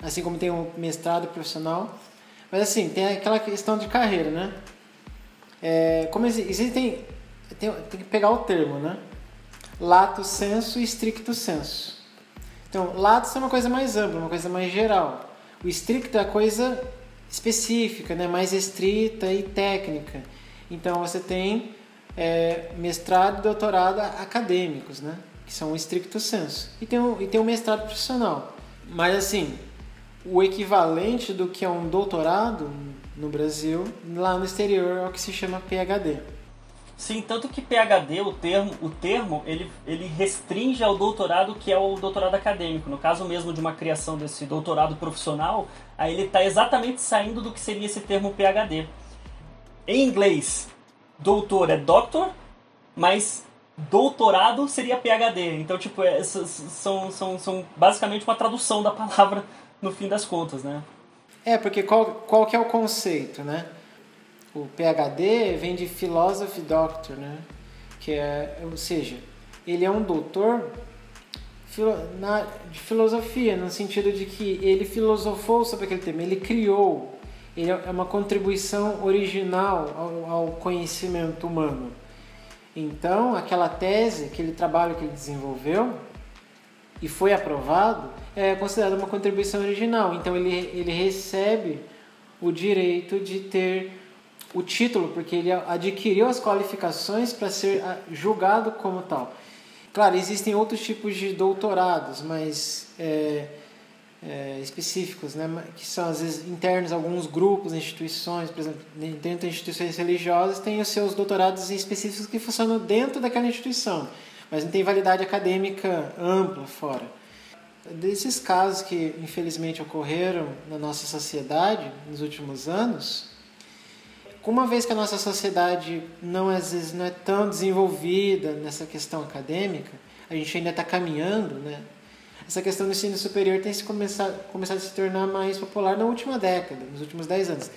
assim como tem um mestrado profissional. Mas assim, tem aquela questão de carreira, né? É, como existem. Tem, tem, que pegar o termo, né? Lato senso e stricto senso. Então, lato é uma coisa mais ampla, uma coisa mais geral. O stricto é a coisa específica, né? mais estrita e técnica. Então, você tem é, mestrado e doutorado acadêmicos, né? que são o stricto senso. E tem, um, e tem um mestrado profissional. Mas, assim, o equivalente do que é um doutorado no Brasil, lá no exterior é o que se chama PhD. Sim, tanto que PhD, o termo, o termo ele, ele restringe ao doutorado que é o doutorado acadêmico. No caso mesmo de uma criação desse doutorado profissional, aí ele está exatamente saindo do que seria esse termo PhD. Em inglês, doutor é doctor, mas doutorado seria PhD. Então, tipo, é, são, são, são basicamente uma tradução da palavra no fim das contas, né? É, porque qual, qual que é o conceito, né? O PhD vem de Philosophy Doctor, né? Que é, ou seja, ele é um doutor na, de filosofia, no sentido de que ele filosofou sobre aquele tema, ele criou, ele é uma contribuição original ao, ao conhecimento humano. Então, aquela tese, aquele trabalho que ele desenvolveu e foi aprovado, é considerada uma contribuição original. Então ele, ele recebe o direito de ter o título, porque ele adquiriu as qualificações para ser ah, julgado como tal. Claro, existem outros tipos de doutorados, mas é, é, específicos, né, que são às vezes internos alguns grupos, instituições, por exemplo, dentro de instituições religiosas, tem os seus doutorados específicos que funcionam dentro daquela instituição, mas não tem validade acadêmica ampla fora desses casos que infelizmente ocorreram na nossa sociedade nos últimos anos, uma vez que a nossa sociedade não às vezes não é tão desenvolvida nessa questão acadêmica, a gente ainda está caminhando, né? Essa questão do ensino superior tem se começado, começado a se tornar mais popular na última década, nos últimos 10 anos.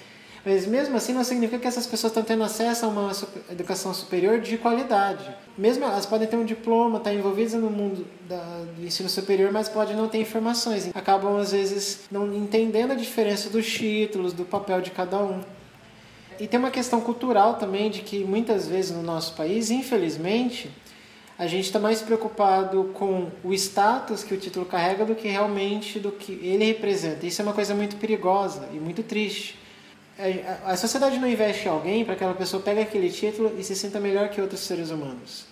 Mas mesmo assim não significa que essas pessoas estão tendo acesso a uma educação superior de qualidade. Mesmo elas podem ter um diploma, estar envolvidas no mundo da, do ensino superior, mas podem não ter informações. Acabam às vezes não entendendo a diferença dos títulos, do papel de cada um. E tem uma questão cultural também de que muitas vezes no nosso país, infelizmente, a gente está mais preocupado com o status que o título carrega do que realmente do que ele representa. Isso é uma coisa muito perigosa e muito triste. A sociedade não investe em alguém para que aquela pessoa pegue aquele título e se sinta melhor que outros seres humanos.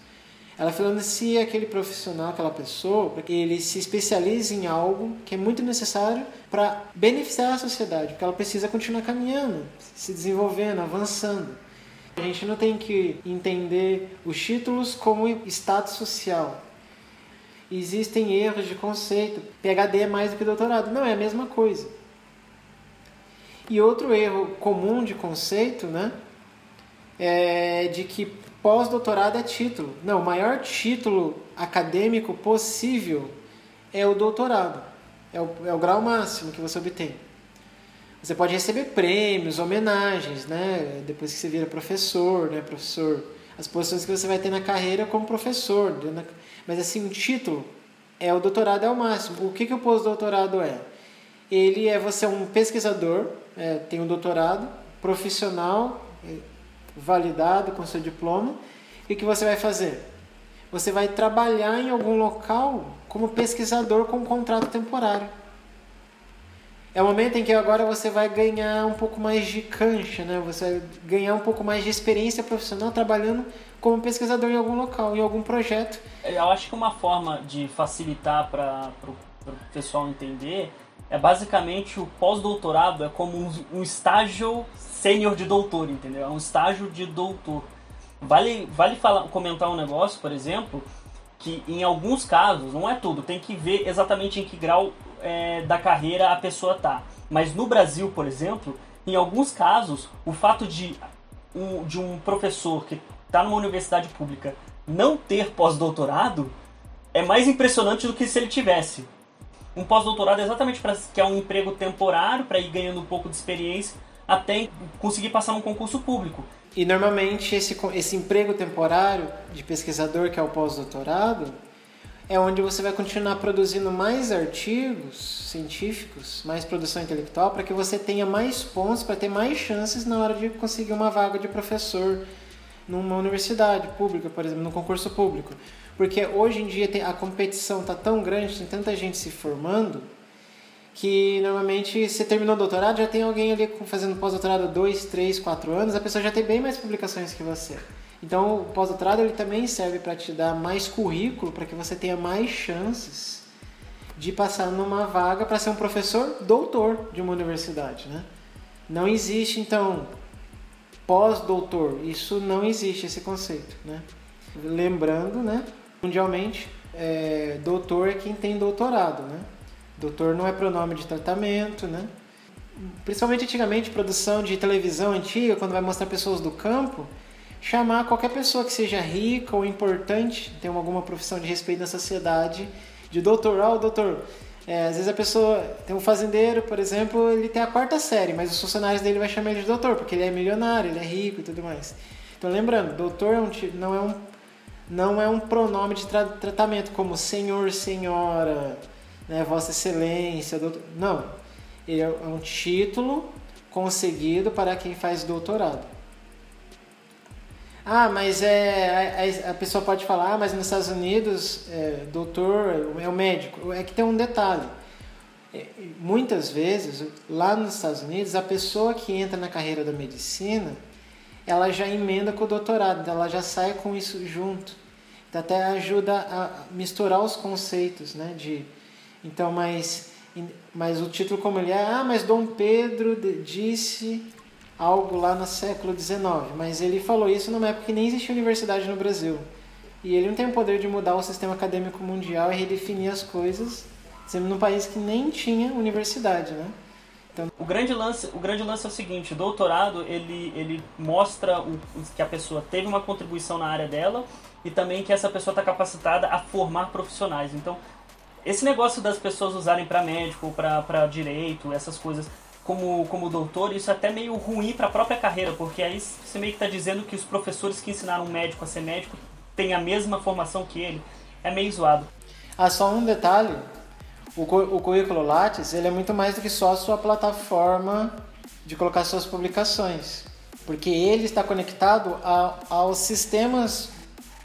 Ela financia aquele profissional, aquela pessoa, para que ele se especialize em algo que é muito necessário para beneficiar a sociedade, porque ela precisa continuar caminhando, se desenvolvendo, avançando. A gente não tem que entender os títulos como status social. Existem erros de conceito. PhD é mais do que doutorado. Não, é a mesma coisa. E outro erro comum de conceito, né? É de que pós-doutorado é título. Não, o maior título acadêmico possível é o doutorado. É o, é o grau máximo que você obtém. Você pode receber prêmios, homenagens, né? Depois que você vira professor, né? Professor, as posições que você vai ter na carreira como professor. Né? Mas assim, um título é o doutorado é o máximo. O que, que o pós-doutorado é? Ele é você é um pesquisador, é, tem um doutorado profissional, é, validado com seu diploma. E o que você vai fazer? Você vai trabalhar em algum local como pesquisador com um contrato temporário. É o momento em que agora você vai ganhar um pouco mais de cancha, né? Você vai ganhar um pouco mais de experiência profissional trabalhando como pesquisador em algum local, em algum projeto. Eu acho que uma forma de facilitar para o pessoal entender é basicamente o pós-doutorado é como um, um estágio sênior de doutor, entendeu? É um estágio de doutor. Vale, vale falar, comentar um negócio, por exemplo, que em alguns casos, não é tudo, tem que ver exatamente em que grau é, da carreira a pessoa tá. Mas no Brasil, por exemplo, em alguns casos, o fato de um, de um professor que está numa universidade pública não ter pós-doutorado é mais impressionante do que se ele tivesse. Um pós-doutorado é exatamente para que é um emprego temporário, para ir ganhando um pouco de experiência até conseguir passar num concurso público. E normalmente esse, esse emprego temporário de pesquisador, que é o pós-doutorado, é onde você vai continuar produzindo mais artigos científicos, mais produção intelectual, para que você tenha mais pontos, para ter mais chances na hora de conseguir uma vaga de professor numa universidade pública, por exemplo, no concurso público. Porque hoje em dia a competição está tão grande, tem tanta gente se formando, que normalmente você terminou o doutorado, já tem alguém ali fazendo pós-doutorado dois, três, quatro anos, a pessoa já tem bem mais publicações que você. Então, o pós-doutorado ele também serve para te dar mais currículo, para que você tenha mais chances de passar numa vaga para ser um professor doutor de uma universidade, né? Não existe, então, pós-doutor. Isso não existe, esse conceito, né? Lembrando, né? Mundialmente, é, doutor é quem tem doutorado, né? Doutor não é pronome de tratamento, né? Principalmente antigamente, produção de televisão antiga, quando vai mostrar pessoas do campo, chamar qualquer pessoa que seja rica ou importante, tem alguma profissão de respeito na sociedade, de doutor. Ah, oh, doutor, é, às vezes a pessoa tem um fazendeiro, por exemplo, ele tem a quarta série, mas os funcionários dele vai chamar ele de doutor, porque ele é milionário, ele é rico e tudo mais. Então lembrando, doutor é não, é um, não é um pronome de tra tratamento como senhor, senhora, né, Vossa Excelência, doutor. Não. Ele é um título conseguido para quem faz doutorado. Ah, mas é, a, a pessoa pode falar, ah, mas nos Estados Unidos, é, doutor é o médico. É que tem um detalhe. É, muitas vezes, lá nos Estados Unidos, a pessoa que entra na carreira da medicina, ela já emenda com o doutorado, ela já sai com isso junto. Então, até ajuda a misturar os conceitos, né, de então, mas, mas o título como ele é, ah, mas Dom Pedro disse algo lá no século XIX, mas ele falou isso numa época que nem existia universidade no Brasil. E ele não tem o poder de mudar o sistema acadêmico mundial e redefinir as coisas, sendo num país que nem tinha universidade, né? O grande lance, o grande lance é o seguinte, o doutorado ele, ele mostra o, que a pessoa teve uma contribuição na área dela e também que essa pessoa está capacitada a formar profissionais. Então, esse negócio das pessoas usarem para médico, para direito, essas coisas, como, como doutor, isso é até meio ruim para a própria carreira, porque aí você meio que está dizendo que os professores que ensinaram um médico a ser médico têm a mesma formação que ele. É meio zoado. Ah, só um detalhe. O, o currículo Lattes ele é muito mais do que só a sua plataforma de colocar suas publicações. Porque ele está conectado a, aos sistemas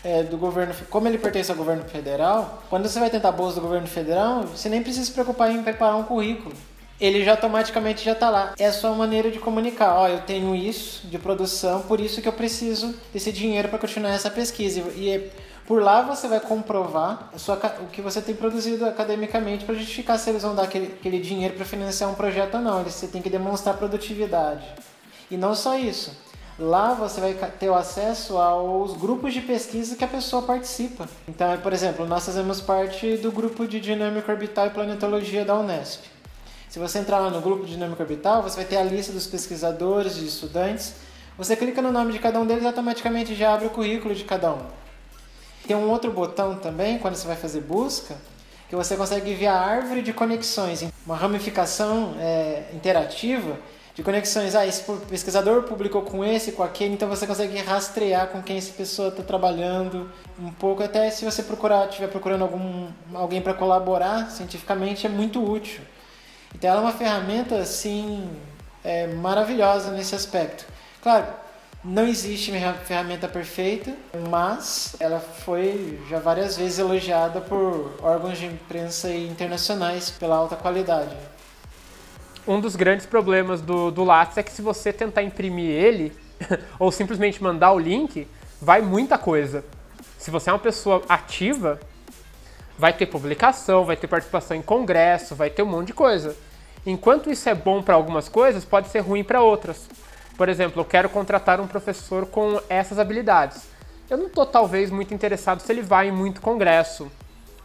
é, do governo. Como ele pertence ao governo federal, quando você vai tentar bolsa do governo federal, você nem precisa se preocupar em preparar um currículo ele já automaticamente já está lá. É a sua maneira de comunicar. Ó, eu tenho isso de produção, por isso que eu preciso desse dinheiro para continuar essa pesquisa. E é, por lá você vai comprovar sua, o que você tem produzido academicamente para justificar se eles vão dar aquele, aquele dinheiro para financiar um projeto ou não. Você tem que demonstrar produtividade. E não só isso. Lá você vai ter o acesso aos grupos de pesquisa que a pessoa participa. Então, por exemplo, nós fazemos parte do grupo de dinâmica orbital e planetologia da Unesp. Se você entrar lá no grupo de dinâmica orbital, você vai ter a lista dos pesquisadores e estudantes. Você clica no nome de cada um deles automaticamente já abre o currículo de cada um. Tem um outro botão também, quando você vai fazer busca, que você consegue ver a árvore de conexões, uma ramificação é, interativa de conexões. Ah, esse pesquisador publicou com esse, com aquele, então você consegue rastrear com quem essa pessoa está trabalhando um pouco. Até se você procurar, estiver procurando algum, alguém para colaborar cientificamente, é muito útil. Então ela é uma ferramenta assim é, maravilhosa nesse aspecto. Claro, não existe ferramenta perfeita, mas ela foi já várias vezes elogiada por órgãos de imprensa internacionais pela alta qualidade. Um dos grandes problemas do, do Lattes é que se você tentar imprimir ele, ou simplesmente mandar o link, vai muita coisa. Se você é uma pessoa ativa, vai ter publicação, vai ter participação em congresso, vai ter um monte de coisa. Enquanto isso é bom para algumas coisas, pode ser ruim para outras. Por exemplo, eu quero contratar um professor com essas habilidades. Eu não estou talvez muito interessado se ele vai em muito congresso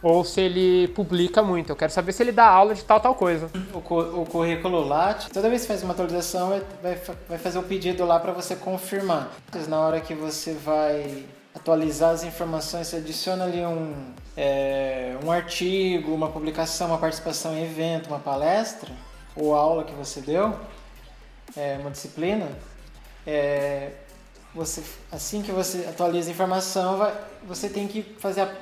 ou se ele publica muito. Eu quero saber se ele dá aula de tal tal coisa. O, o currículo Lattes, toda vez que faz uma atualização, vai, vai fazer o pedido lá para você confirmar. Na hora que você vai atualizar as informações, você adiciona ali um, é, um artigo, uma publicação, uma participação em evento, uma palestra ou aula que você deu, é, uma disciplina, é, você, assim que você atualiza a informação, vai, você tem que fazer a,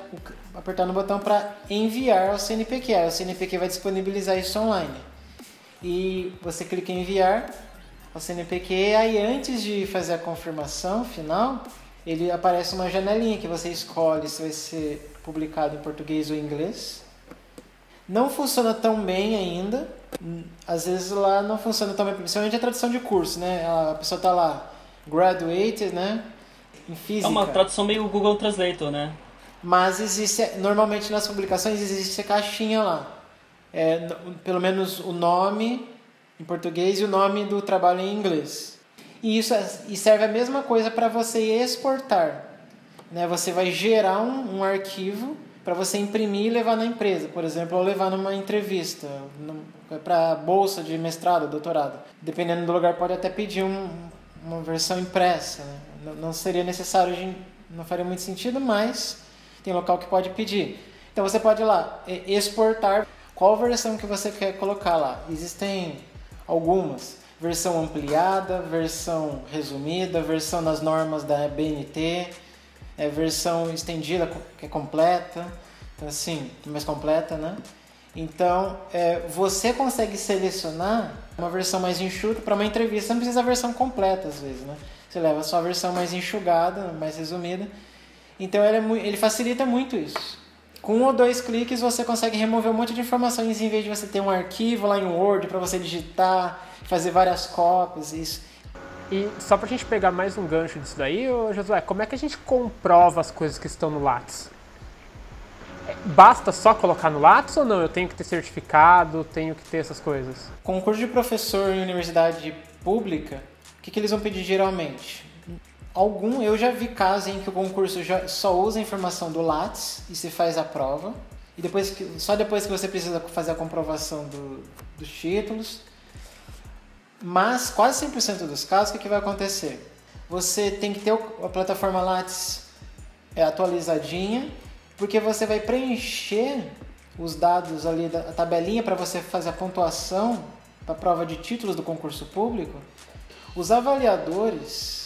apertar no botão para enviar ao CNPq. Aí o CNPq vai disponibilizar isso online. E você clica em enviar ao CNPq, aí antes de fazer a confirmação final, ele aparece uma janelinha que você escolhe se vai ser publicado em português ou inglês. Não funciona tão bem ainda. Às vezes lá não funciona tão bem, principalmente a tradução de curso, né? A pessoa está lá, graduated, né? Em física. É uma tradução meio Google Translator, né? Mas existe, normalmente nas publicações existe a caixinha lá. É, pelo menos o nome em português e o nome do trabalho em inglês. E isso é, e serve a mesma coisa para você exportar. Né? Você vai gerar um, um arquivo para você imprimir e levar na empresa, por exemplo, ou levar numa entrevista, para bolsa de mestrado, doutorado. Dependendo do lugar, pode até pedir um, uma versão impressa. Né? Não, não seria necessário, não faria muito sentido, mas tem local que pode pedir. Então você pode ir lá exportar qual versão que você quer colocar lá. Existem algumas versão ampliada, versão resumida, versão nas normas da BNT, é, versão estendida que é completa, assim, mais completa, né? Então, é, você consegue selecionar uma versão mais enxuta para uma entrevista, não precisa da versão completa às vezes, né? Você leva só a versão mais enxugada, mais resumida. Então, ele, é, ele facilita muito isso. Com um ou dois cliques você consegue remover um monte de informações em vez de você ter um arquivo lá em Word para você digitar, fazer várias cópias, isso. E só para a gente pegar mais um gancho disso daí, Josué, como é que a gente comprova as coisas que estão no Lattes? Basta só colocar no Lattes ou não? Eu tenho que ter certificado, tenho que ter essas coisas? Concurso de professor em universidade pública, o que, que eles vão pedir geralmente? Algum, eu já vi casos em que o concurso já só usa a informação do Lattes e se faz a prova. E depois que, só depois que você precisa fazer a comprovação do, dos títulos. Mas quase 100% dos casos, o que, que vai acontecer? Você tem que ter a plataforma Lattes é, atualizadinha, porque você vai preencher os dados ali da tabelinha para você fazer a pontuação para a prova de títulos do concurso público, os avaliadores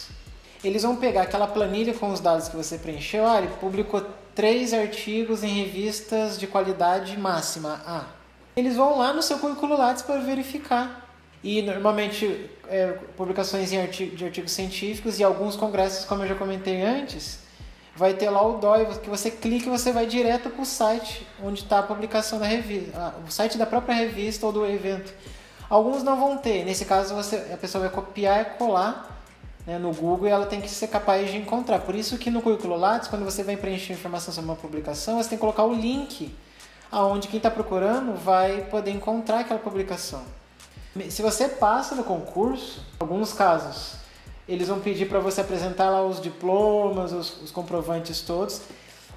eles vão pegar aquela planilha com os dados que você preencheu. Ah, ele publicou três artigos em revistas de qualidade máxima A. Eles vão lá no seu currículo Lattes para verificar. E normalmente é, publicações artigo, de artigos científicos e alguns congressos, como eu já comentei antes, vai ter lá o DOI, que você clica e você vai direto para o site onde está a publicação da revista, o site da própria revista ou do evento. Alguns não vão ter, nesse caso você, a pessoa vai copiar e colar né, no Google e ela tem que ser capaz de encontrar. Por isso que no currículo Lattes, quando você vai preencher informação sobre uma publicação, você tem que colocar o link aonde quem está procurando vai poder encontrar aquela publicação. Se você passa no concurso, alguns casos, eles vão pedir para você apresentar lá os diplomas, os, os, comprovantes todos,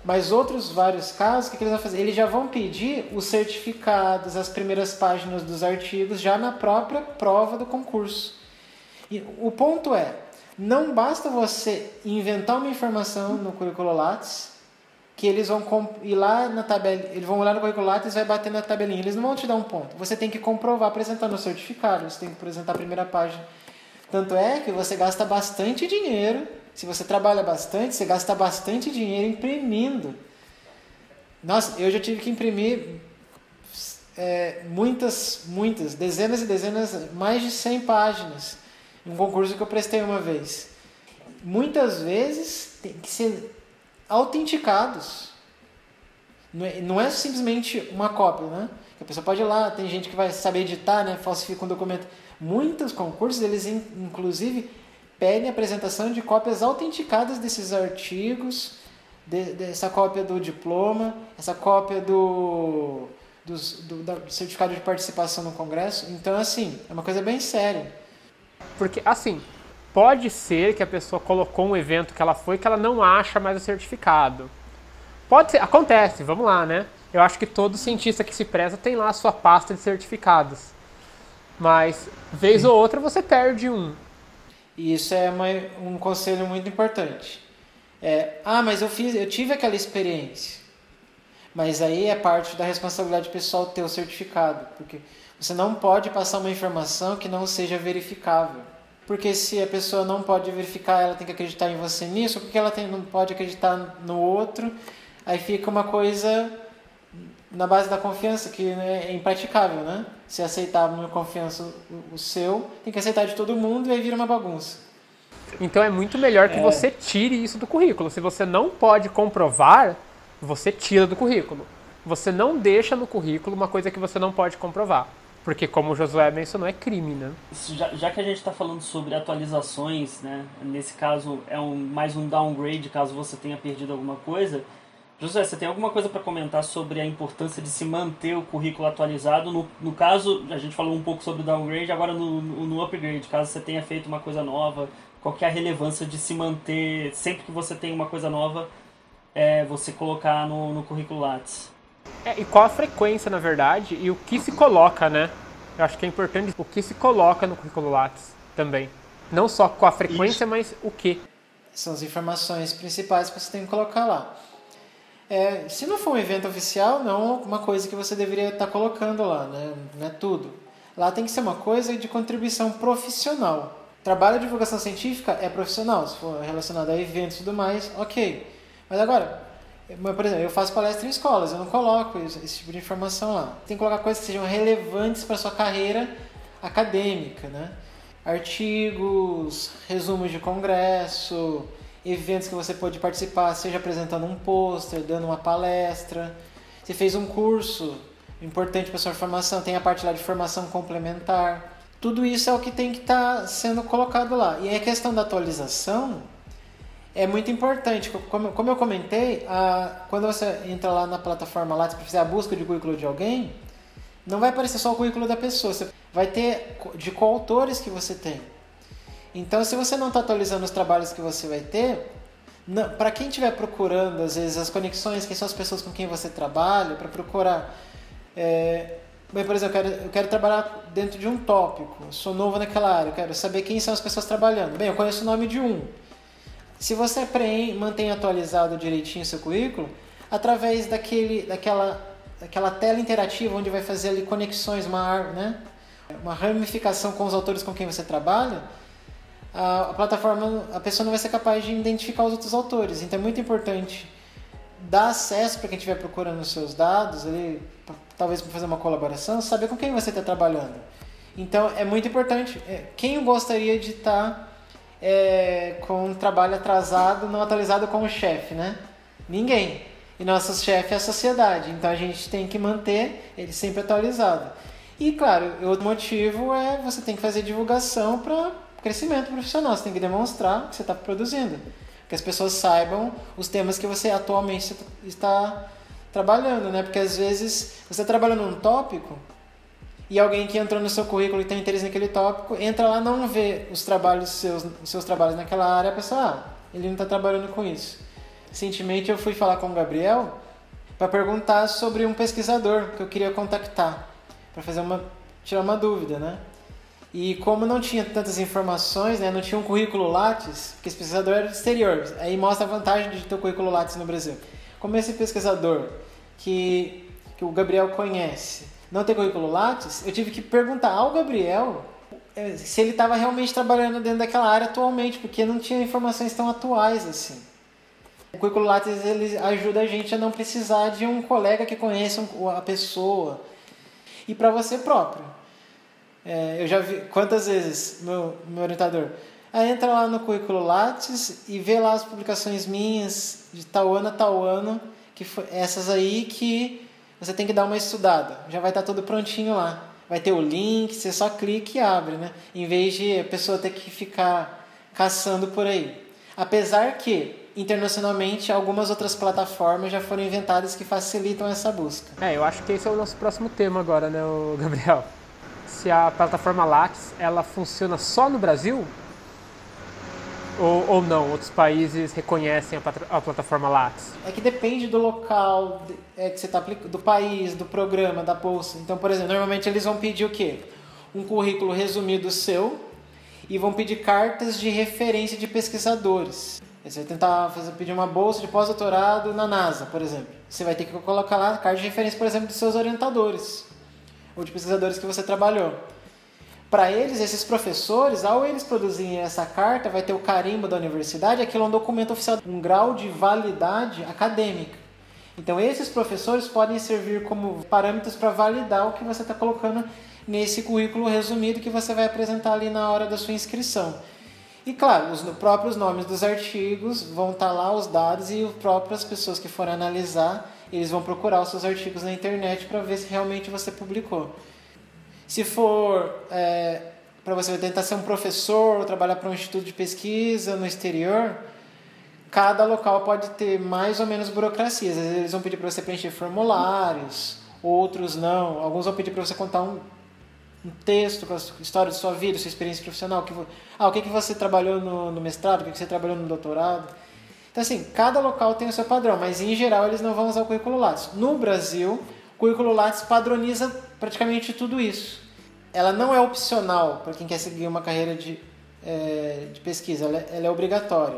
mas outros vários casos, o que, que eles vão fazer? Eles já vão pedir os certificados, as primeiras páginas dos artigos, já na própria prova do concurso. E o ponto é, não basta você inventar uma informação no currículo Lattes, que eles vão ir lá na tabela, eles vão olhar no currículo Lattes e vai bater na tabelinha. Eles não vão te dar um ponto. Você tem que comprovar apresentando o certificado, você tem que apresentar a primeira página. Tanto é que você gasta bastante dinheiro, se você trabalha bastante, você gasta bastante dinheiro imprimindo. Nossa, eu já tive que imprimir é, muitas, muitas, dezenas e dezenas, mais de 100 páginas um concurso que eu prestei uma vez. Muitas vezes tem que ser autenticados. Não é, é simplesmente uma cópia, né? A pessoa pode ir lá, tem gente que vai saber editar, né? Falsifica um documento. Muitos concursos, eles inclusive pedem apresentação de cópias autenticadas desses artigos, de, dessa cópia do diploma, essa cópia do, do, do certificado de participação no congresso. Então, assim, é uma coisa bem séria. Porque, assim, pode ser que a pessoa colocou um evento que ela foi que ela não acha mais o certificado. Pode ser, acontece, vamos lá, né? Eu acho que todo cientista que se preza tem lá a sua pasta de certificados. Mas, vez ou outra, você perde um. E isso é uma, um conselho muito importante. É, ah, mas eu fiz, eu tive aquela experiência. Mas aí é parte da responsabilidade pessoal ter o certificado, porque você não pode passar uma informação que não seja verificável. Porque se a pessoa não pode verificar, ela tem que acreditar em você nisso, porque ela tem, não pode acreditar no outro, aí fica uma coisa na base da confiança que né, é impraticável, né? Se aceitar uma confiança o, o seu, tem que aceitar de todo mundo e aí vira uma bagunça. Então é muito melhor que é. você tire isso do currículo. Se você não pode comprovar, você tira do currículo. Você não deixa no currículo uma coisa que você não pode comprovar. Porque, como o Josué mencionou, é crime, né? Já, já que a gente está falando sobre atualizações, né? Nesse caso, é um, mais um downgrade caso você tenha perdido alguma coisa. Josué, você tem alguma coisa para comentar sobre a importância de se manter o currículo atualizado? No, no caso, a gente falou um pouco sobre o downgrade, agora no, no, no upgrade, caso você tenha feito uma coisa nova, qual que é a relevância de se manter, sempre que você tem uma coisa nova, é, você colocar no, no currículo Lattes? É, e qual a frequência, na verdade, e o que se coloca, né? Eu acho que é importante o que se coloca no currículo Lattes também. Não só com a frequência, Isso. mas o que. São as informações principais que você tem que colocar lá. É, se não for um evento oficial, não uma coisa que você deveria estar colocando lá, né? não é tudo. Lá tem que ser uma coisa de contribuição profissional. Trabalho de divulgação científica é profissional, se for relacionado a eventos e tudo mais, ok. Mas agora, por exemplo, eu faço palestra em escolas, eu não coloco esse tipo de informação lá. Tem que colocar coisas que sejam relevantes para sua carreira acadêmica, né? Artigos, resumos de congresso, eventos que você pode participar, seja apresentando um pôster, dando uma palestra. Você fez um curso importante para sua formação, tem a parte lá de formação complementar. Tudo isso é o que tem que estar tá sendo colocado lá. E a questão da atualização, é muito importante. Como, como eu comentei, a, quando você entra lá na plataforma lá para fazer a busca de currículo de alguém, não vai aparecer só o currículo da pessoa, você vai ter de coautores que você tem. Então, se você não está atualizando os trabalhos que você vai ter, para quem estiver procurando, às vezes, as conexões, quem são as pessoas com quem você trabalha, para procurar. É, bem, por exemplo, eu quero, eu quero trabalhar dentro de um tópico, sou novo naquela área, eu quero saber quem são as pessoas trabalhando. Bem, eu conheço o nome de um. Se você mantém atualizado direitinho seu currículo, através daquele, daquela, daquela tela interativa onde vai fazer ali conexões, uma, né? uma ramificação com os autores com quem você trabalha, a, plataforma, a pessoa não vai ser capaz de identificar os outros autores. Então é muito importante dar acesso para quem estiver procurando os seus dados, ali, talvez para fazer uma colaboração, saber com quem você está trabalhando. Então é muito importante. É, quem gostaria de estar tá, é, com um trabalho atrasado, não atualizado com o chefe, né? Ninguém. E nosso chefe é a sociedade, então a gente tem que manter ele sempre atualizado. E claro, outro motivo é você tem que fazer divulgação para crescimento profissional, você tem que demonstrar que você está produzindo. Que as pessoas saibam os temas que você atualmente está trabalhando, né? Porque às vezes você está trabalhando num tópico e alguém que entrou no seu currículo e tem interesse naquele tópico, entra lá não vê os trabalhos seus, os seus trabalhos naquela área, a pessoa, ah, ele não está trabalhando com isso. Recentemente eu fui falar com o Gabriel para perguntar sobre um pesquisador que eu queria contactar, para fazer uma tirar uma dúvida, né? E como não tinha tantas informações, né, não tinha um currículo Lattes, porque esse pesquisador era do exterior, aí mostra a vantagem de ter o currículo Lattes no Brasil. Como esse pesquisador que, que o Gabriel conhece não tem currículo Lattes, eu tive que perguntar ao Gabriel eh, se ele estava realmente trabalhando dentro daquela área atualmente, porque não tinha informações tão atuais assim. O currículo Lattes ele ajuda a gente a não precisar de um colega que conheça a pessoa e para você próprio. É, eu já vi quantas vezes meu, meu orientador aí entra lá no currículo Lattes e vê lá as publicações minhas de tal ano a tal ano, que foi, essas aí que você tem que dar uma estudada. Já vai estar tudo prontinho lá. Vai ter o link, você só clica e abre, né? Em vez de a pessoa ter que ficar caçando por aí. Apesar que internacionalmente algumas outras plataformas já foram inventadas que facilitam essa busca. É, eu acho que esse é o nosso próximo tema agora, né, Gabriel? Se a plataforma Lattes ela funciona só no Brasil ou, ou não? Outros países reconhecem a, a plataforma Lattes? É que depende do local é, que você está do país, do programa, da bolsa. Então, por exemplo, normalmente eles vão pedir o quê? Um currículo resumido seu e vão pedir cartas de referência de pesquisadores. Você vai tentar fazer, pedir uma bolsa de pós-doutorado na NASA, por exemplo. Você vai ter que colocar lá a carta de referência, por exemplo, dos seus orientadores ou de pesquisadores que você trabalhou. Para eles, esses professores, ao eles produzirem essa carta, vai ter o carimbo da universidade, aquilo é um documento oficial, um grau de validade acadêmica. Então, esses professores podem servir como parâmetros para validar o que você está colocando nesse currículo resumido que você vai apresentar ali na hora da sua inscrição. E claro, os próprios nomes dos artigos vão estar tá lá, os dados, e as próprias pessoas que forem analisar, eles vão procurar os seus artigos na internet para ver se realmente você publicou. Se for é, para você tentar ser um professor ou trabalhar para um instituto de pesquisa no exterior, cada local pode ter mais ou menos burocracias. Eles vão pedir para você preencher formulários, outros não. Alguns vão pedir para você contar um um texto com a história de sua vida, sua experiência profissional. Que, ah, o que, que você trabalhou no, no mestrado, o que, que você trabalhou no doutorado. Então, assim, cada local tem o seu padrão, mas em geral eles não vão usar o currículo Lattes. No Brasil, o currículo Lattes padroniza praticamente tudo isso. Ela não é opcional para quem quer seguir uma carreira de, é, de pesquisa, ela é, ela é obrigatória.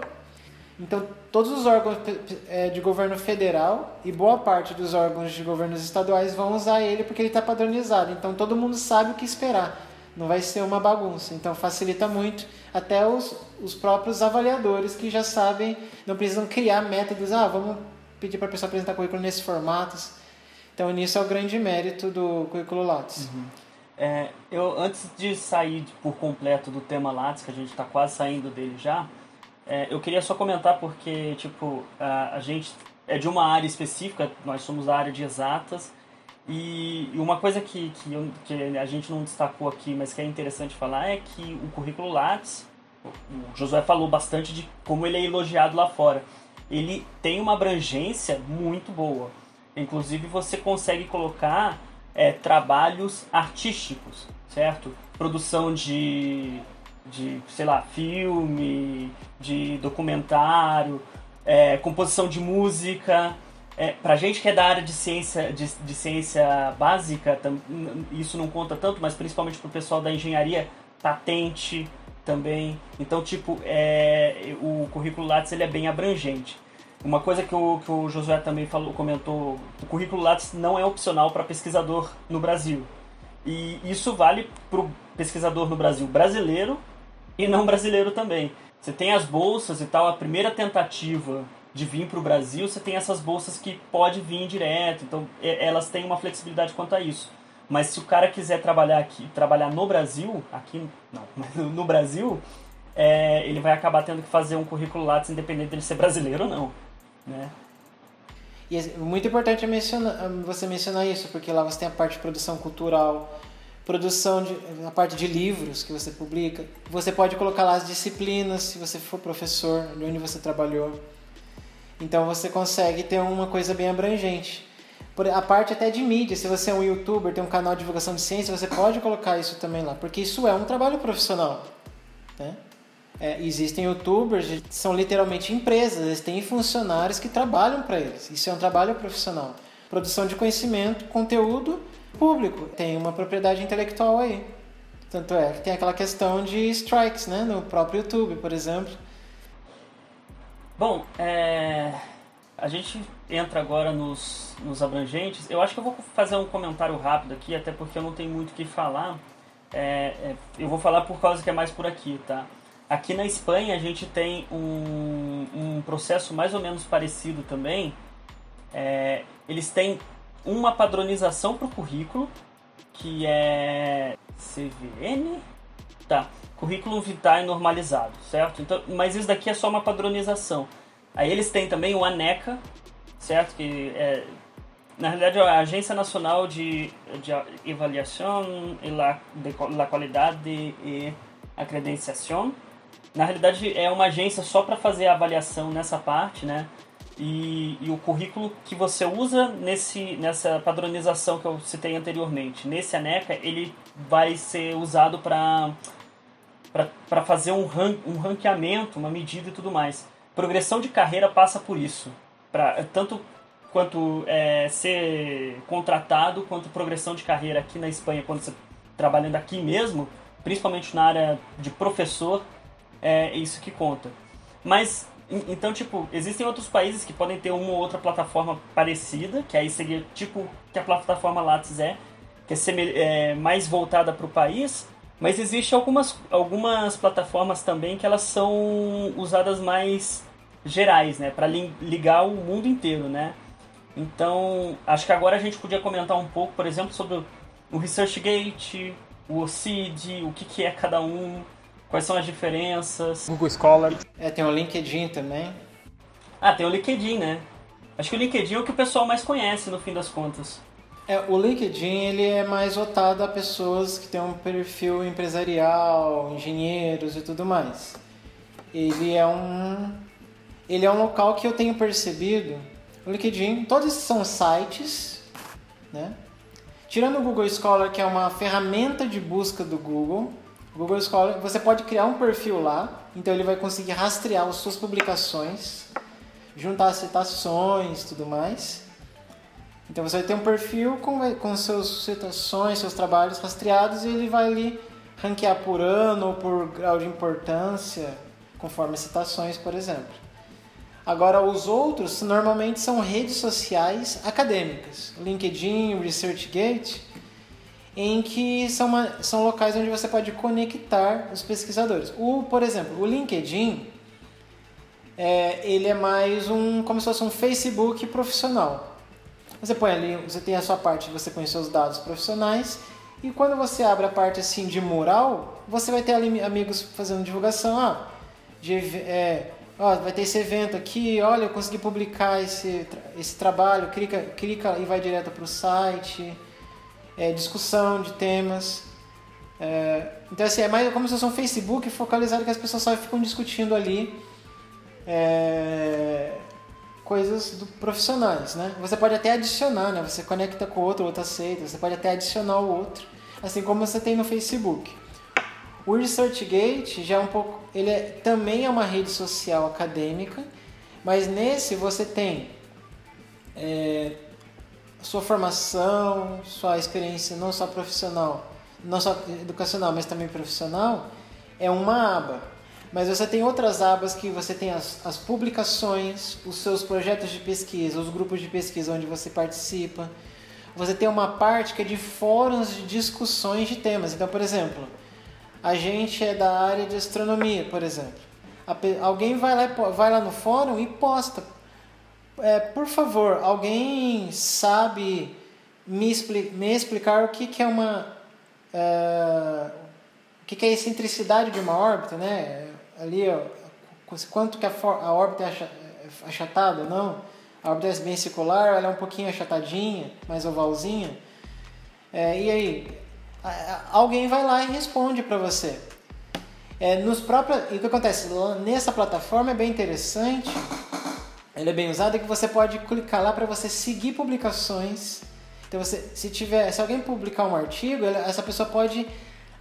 Então, todos os órgãos é, de governo federal e boa parte dos órgãos de governos estaduais vão usar ele porque ele está padronizado. Então, todo mundo sabe o que esperar. Não vai ser uma bagunça. Então, facilita muito até os, os próprios avaliadores que já sabem, não precisam criar métodos. Ah, vamos pedir para a pessoa apresentar currículo nesses formatos. Então, nisso é o grande mérito do currículo Lattes. Uhum. É, eu, antes de sair por completo do tema Lattes, que a gente está quase saindo dele já, é, eu queria só comentar porque, tipo, a, a, gente é de uma área específica, nós somos da área de exatas, e, uma coisa que, que, eu, que, a gente não destacou aqui, mas que é interessante falar, é que o currículo Lattes, o Josué falou bastante de como ele é elogiado lá fora. Ele tem uma abrangência muito boa. Inclusive, você consegue colocar é, trabalhos artísticos, certo? Produção de de, sei lá, filme, de documentário, é, composição de música. É, pra gente que é da área de ciência, de, de ciência básica, tam, isso não conta tanto, mas principalmente pro pessoal da engenharia, patente também. Então, tipo, é, o currículo Lattes ele é bem abrangente. Uma coisa que o, que o Josué também falou, comentou, o currículo Lattes não é opcional para pesquisador no Brasil. E isso vale para pesquisador no Brasil brasileiro e não brasileiro também. Você tem as bolsas e tal, a primeira tentativa de vir para o Brasil, você tem essas bolsas que pode vir direto, então elas têm uma flexibilidade quanto a isso. Mas se o cara quiser trabalhar aqui, trabalhar no Brasil, aqui não, no Brasil, é, ele vai acabar tendo que fazer um currículo Lattes independente dele ser brasileiro ou não, né? E é muito importante mencionar, você mencionar isso, porque lá você tem a parte de produção cultural, produção de a parte de livros que você publica. Você pode colocar lá as disciplinas, se você for professor, de onde você trabalhou. Então você consegue ter uma coisa bem abrangente. A parte até de mídia, se você é um youtuber, tem um canal de divulgação de ciência, você pode colocar isso também lá, porque isso é um trabalho profissional. Né? É, existem youtubers, são literalmente empresas, eles têm funcionários que trabalham para eles. Isso é um trabalho profissional. Produção de conhecimento, conteúdo público. Tem uma propriedade intelectual aí. Tanto é que tem aquela questão de strikes, né? No próprio YouTube, por exemplo. Bom, é... a gente entra agora nos, nos abrangentes. Eu acho que eu vou fazer um comentário rápido aqui, até porque eu não tenho muito o que falar. É, é, eu vou falar por causa que é mais por aqui, tá? Aqui na Espanha a gente tem um, um processo mais ou menos parecido também. É, eles têm uma padronização para o currículo, que é CVN, tá? Currículo vitae normalizado, certo? Então, mas isso daqui é só uma padronização. Aí eles têm também o ANECA, certo? Que é, na realidade é a Agência Nacional de, de Avaliação e la, de la Qualidade e Acreditação na realidade é uma agência só para fazer a avaliação nessa parte, né? E, e, o currículo que você usa nesse, nessa padronização que eu citei anteriormente, nesse ANECA, ele vai ser usado para para fazer um, ran, um ranqueamento, uma medida e tudo mais. Progressão de carreira passa por isso, pra, tanto quanto é, ser contratado, quanto progressão de carreira aqui na Espanha, quando você trabalhando aqui mesmo, principalmente na área de professor, é isso que conta. Mas, então, tipo, existem outros países que podem ter uma ou outra plataforma parecida, que aí seria tipo que a plataforma Lattes é, que é, é mais voltada para o país, mas existem algumas, algumas plataformas também que elas são usadas mais gerais, né, para ligar o mundo inteiro, né. Então, acho que agora a gente podia comentar um pouco, por exemplo, sobre o ResearchGate, o OCID, o que, que é cada um, Quais são as diferenças? Google Scholar. É, tem o LinkedIn também. Ah, tem o LinkedIn, né? Acho que o LinkedIn é o que o pessoal mais conhece no fim das contas. É, o LinkedIn ele é mais votado a pessoas que têm um perfil empresarial, engenheiros e tudo mais. Ele é um ele é um local que eu tenho percebido. O LinkedIn, todos são sites, né? Tirando o Google Scholar, que é uma ferramenta de busca do Google, Google Scholar, você pode criar um perfil lá, então ele vai conseguir rastrear as suas publicações, juntar citações tudo mais. Então você vai ter um perfil com, com suas citações, seus trabalhos rastreados e ele vai ali ranquear por ano ou por grau de importância, conforme citações, por exemplo. Agora, os outros normalmente são redes sociais acadêmicas. LinkedIn, ResearchGate, em que são, uma, são locais onde você pode conectar os pesquisadores. O, por exemplo, o LinkedIn, é, ele é mais um, como se fosse um Facebook profissional. Você põe ali, você tem a sua parte, você põe seus dados profissionais e quando você abre a parte assim de mural, você vai ter ali amigos fazendo divulgação, ah, de, é, ó, vai ter esse evento aqui, olha, eu consegui publicar esse, esse trabalho, clica, clica e vai direto para o site é, discussão de temas. É, então, assim, é mais como se fosse um Facebook focalizado que as pessoas só ficam discutindo ali é, coisas do, profissionais, né? Você pode até adicionar, né? Você conecta com outro, o outro aceita, você pode até adicionar o outro, assim como você tem no Facebook. O ResearchGate já é um pouco, ele é, também é uma rede social acadêmica, mas nesse você tem é, sua formação, sua experiência não só profissional, não só educacional, mas também profissional, é uma aba. Mas você tem outras abas que você tem as, as publicações, os seus projetos de pesquisa, os grupos de pesquisa onde você participa. você tem uma parte que é de fóruns de discussões de temas. Então, por exemplo, a gente é da área de astronomia, por exemplo. Alguém vai lá, vai lá no fórum e posta. É, por favor, alguém sabe me, expli me explicar o que, que é uma. É, o que, que é a excentricidade de uma órbita, né? Ali, ó, quanto que a, a órbita é achatada ou não? A órbita é bem circular, ela é um pouquinho achatadinha, mais ovalzinha. É, e aí, alguém vai lá e responde para você. É, nos próprios, e o que acontece? Nessa plataforma é bem interessante, ela é bem usada, que você pode clicar lá para você seguir publicações. Então, você, se, tiver, se alguém publicar um artigo, ela, essa pessoa pode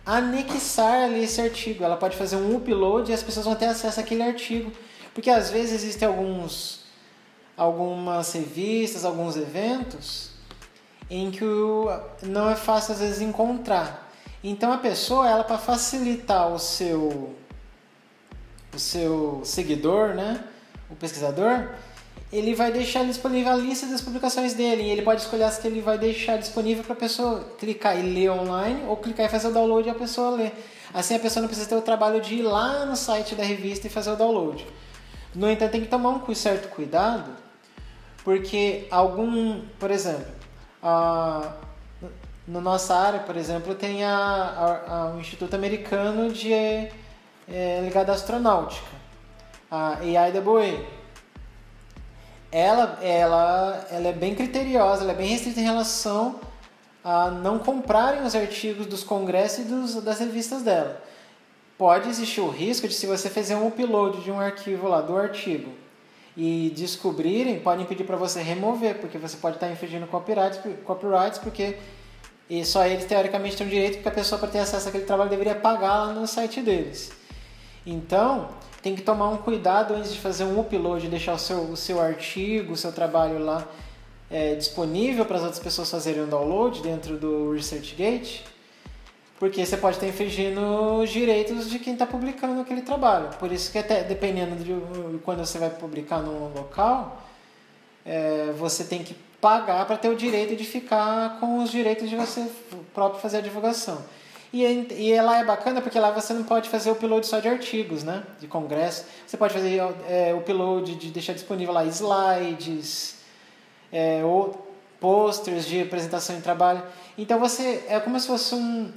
anexar ali esse artigo. Ela pode fazer um upload e as pessoas vão ter acesso àquele artigo. Porque às vezes existem alguns, algumas revistas, alguns eventos em que o, não é fácil às vezes encontrar. Então a pessoa, ela para facilitar o seu o seu seguidor, né, o pesquisador, ele vai deixar disponível a lista das publicações dele e ele pode escolher as que ele vai deixar disponível para a pessoa clicar e ler online ou clicar e fazer o download e a pessoa ler. Assim a pessoa não precisa ter o trabalho de ir lá no site da revista e fazer o download. No entanto, tem que tomar um certo cuidado, porque algum, por exemplo, a, na nossa área, por exemplo, tem a, a, a o Instituto Americano de é, ligado à astronáutica, a AIAA. Ela, ela, ela é bem criteriosa, ela é bem restrita em relação a não comprarem os artigos dos congressos e dos, das revistas dela. Pode existir o risco de se você fizer um upload de um arquivo lá, do artigo, e descobrirem, podem pedir para você remover, porque você pode estar infringindo copyrights, copyrights porque e só eles teoricamente têm o direito, porque a pessoa para ter acesso àquele trabalho deveria pagar lá no site deles. Então, tem que tomar um cuidado antes de fazer um upload, deixar o seu, o seu artigo, o seu trabalho lá é, disponível para as outras pessoas fazerem um download dentro do ResearchGate, porque você pode estar infringindo os direitos de quem está publicando aquele trabalho. Por isso que até dependendo de quando você vai publicar num local, é, você tem que pagar para ter o direito de ficar com os direitos de você próprio fazer a divulgação. E, e lá é bacana porque lá você não pode fazer upload só de artigos, né? De congresso. Você pode fazer é, o upload de deixar disponível lá slides, é, ou posters de apresentação em trabalho. Então você é como se fosse um,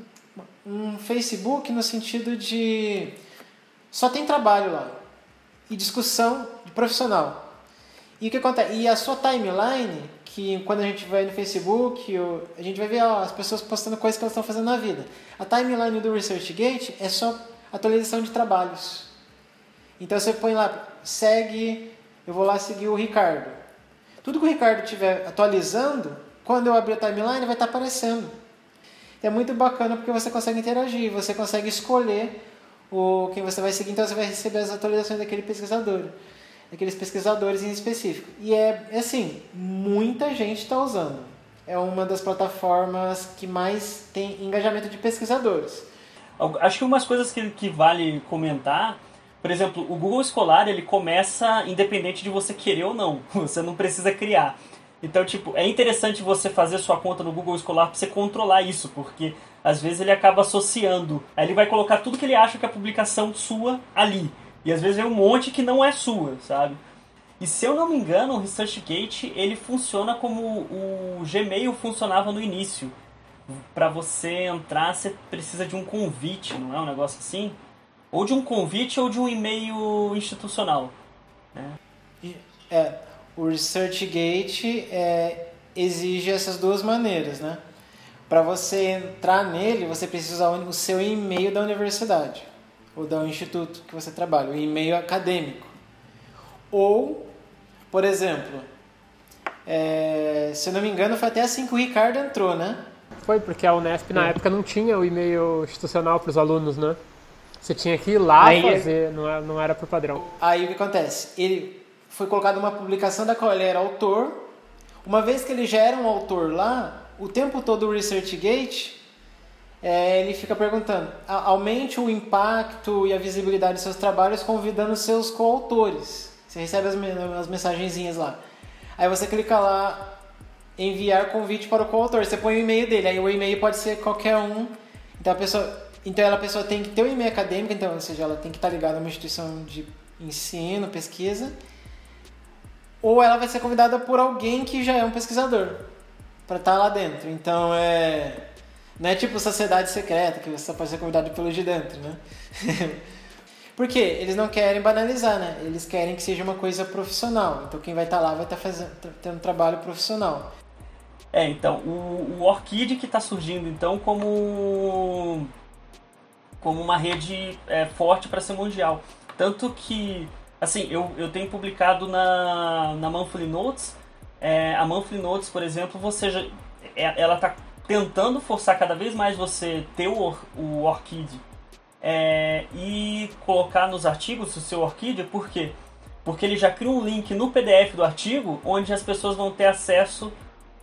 um Facebook no sentido de só tem trabalho lá e discussão de profissional. E o que acontece? E a sua timeline que quando a gente vai no Facebook, a gente vai ver ó, as pessoas postando coisas que elas estão fazendo na vida. A timeline do ResearchGate é só atualização de trabalhos. Então você põe lá, segue, eu vou lá seguir o Ricardo. Tudo que o Ricardo estiver atualizando, quando eu abrir a timeline vai estar aparecendo. É muito bacana porque você consegue interagir, você consegue escolher o quem você vai seguir, então você vai receber as atualizações daquele pesquisador daqueles pesquisadores em específico. E é, é assim, muita gente está usando. É uma das plataformas que mais tem engajamento de pesquisadores. Acho que umas coisas que, que vale comentar, por exemplo, o Google Escolar ele começa independente de você querer ou não. Você não precisa criar. Então, tipo, é interessante você fazer sua conta no Google Escolar para você controlar isso, porque às vezes ele acaba associando. Aí ele vai colocar tudo que ele acha que é publicação sua ali. E às vezes é um monte que não é sua, sabe? E se eu não me engano, o ResearchGate ele funciona como o Gmail funcionava no início. Para você entrar, você precisa de um convite, não é um negócio assim? Ou de um convite ou de um e-mail institucional. Né? É, o ResearchGate é, exige essas duas maneiras, né? Para você entrar nele, você precisa usar o seu e-mail da universidade ou do instituto que você trabalha, o e-mail acadêmico. Ou, por exemplo, é, se eu não me engano, foi até assim que o Ricardo entrou, né? Foi, porque a Unesp na é. época não tinha o e-mail institucional para os alunos, né? Você tinha que ir lá Aí, fazer, não era, não era por padrão. Aí o que acontece? Ele foi colocado uma publicação da qual ele era autor. Uma vez que ele já era um autor lá, o tempo todo o ResearchGate é, ele fica perguntando: aumente o impacto e a visibilidade dos seus trabalhos convidando seus coautores. Você recebe as, as mensagenzinhas lá. Aí você clica lá, enviar convite para o coautor. Você põe o e-mail dele, aí o e-mail pode ser qualquer um. Então a pessoa, então a pessoa tem que ter o um e-mail acadêmico, então, ou seja, ela tem que estar ligada a uma instituição de ensino, pesquisa, ou ela vai ser convidada por alguém que já é um pesquisador para estar lá dentro. Então é não é tipo sociedade secreta que você só pode ser convidado pelo de dentro, né? Porque eles não querem banalizar, né? Eles querem que seja uma coisa profissional. Então quem vai estar lá vai estar fazendo, tendo trabalho profissional. É, então, o, o Orchid que está surgindo então como como uma rede é, forte para ser mundial. Tanto que, assim, eu, eu tenho publicado na, na Monthly Notes, é, a Monthly Notes, por exemplo, você já, é, ela está tentando forçar cada vez mais você ter o, o Orchid é, e colocar nos artigos o seu Orchid, por quê? Porque ele já cria um link no PDF do artigo onde as pessoas vão ter acesso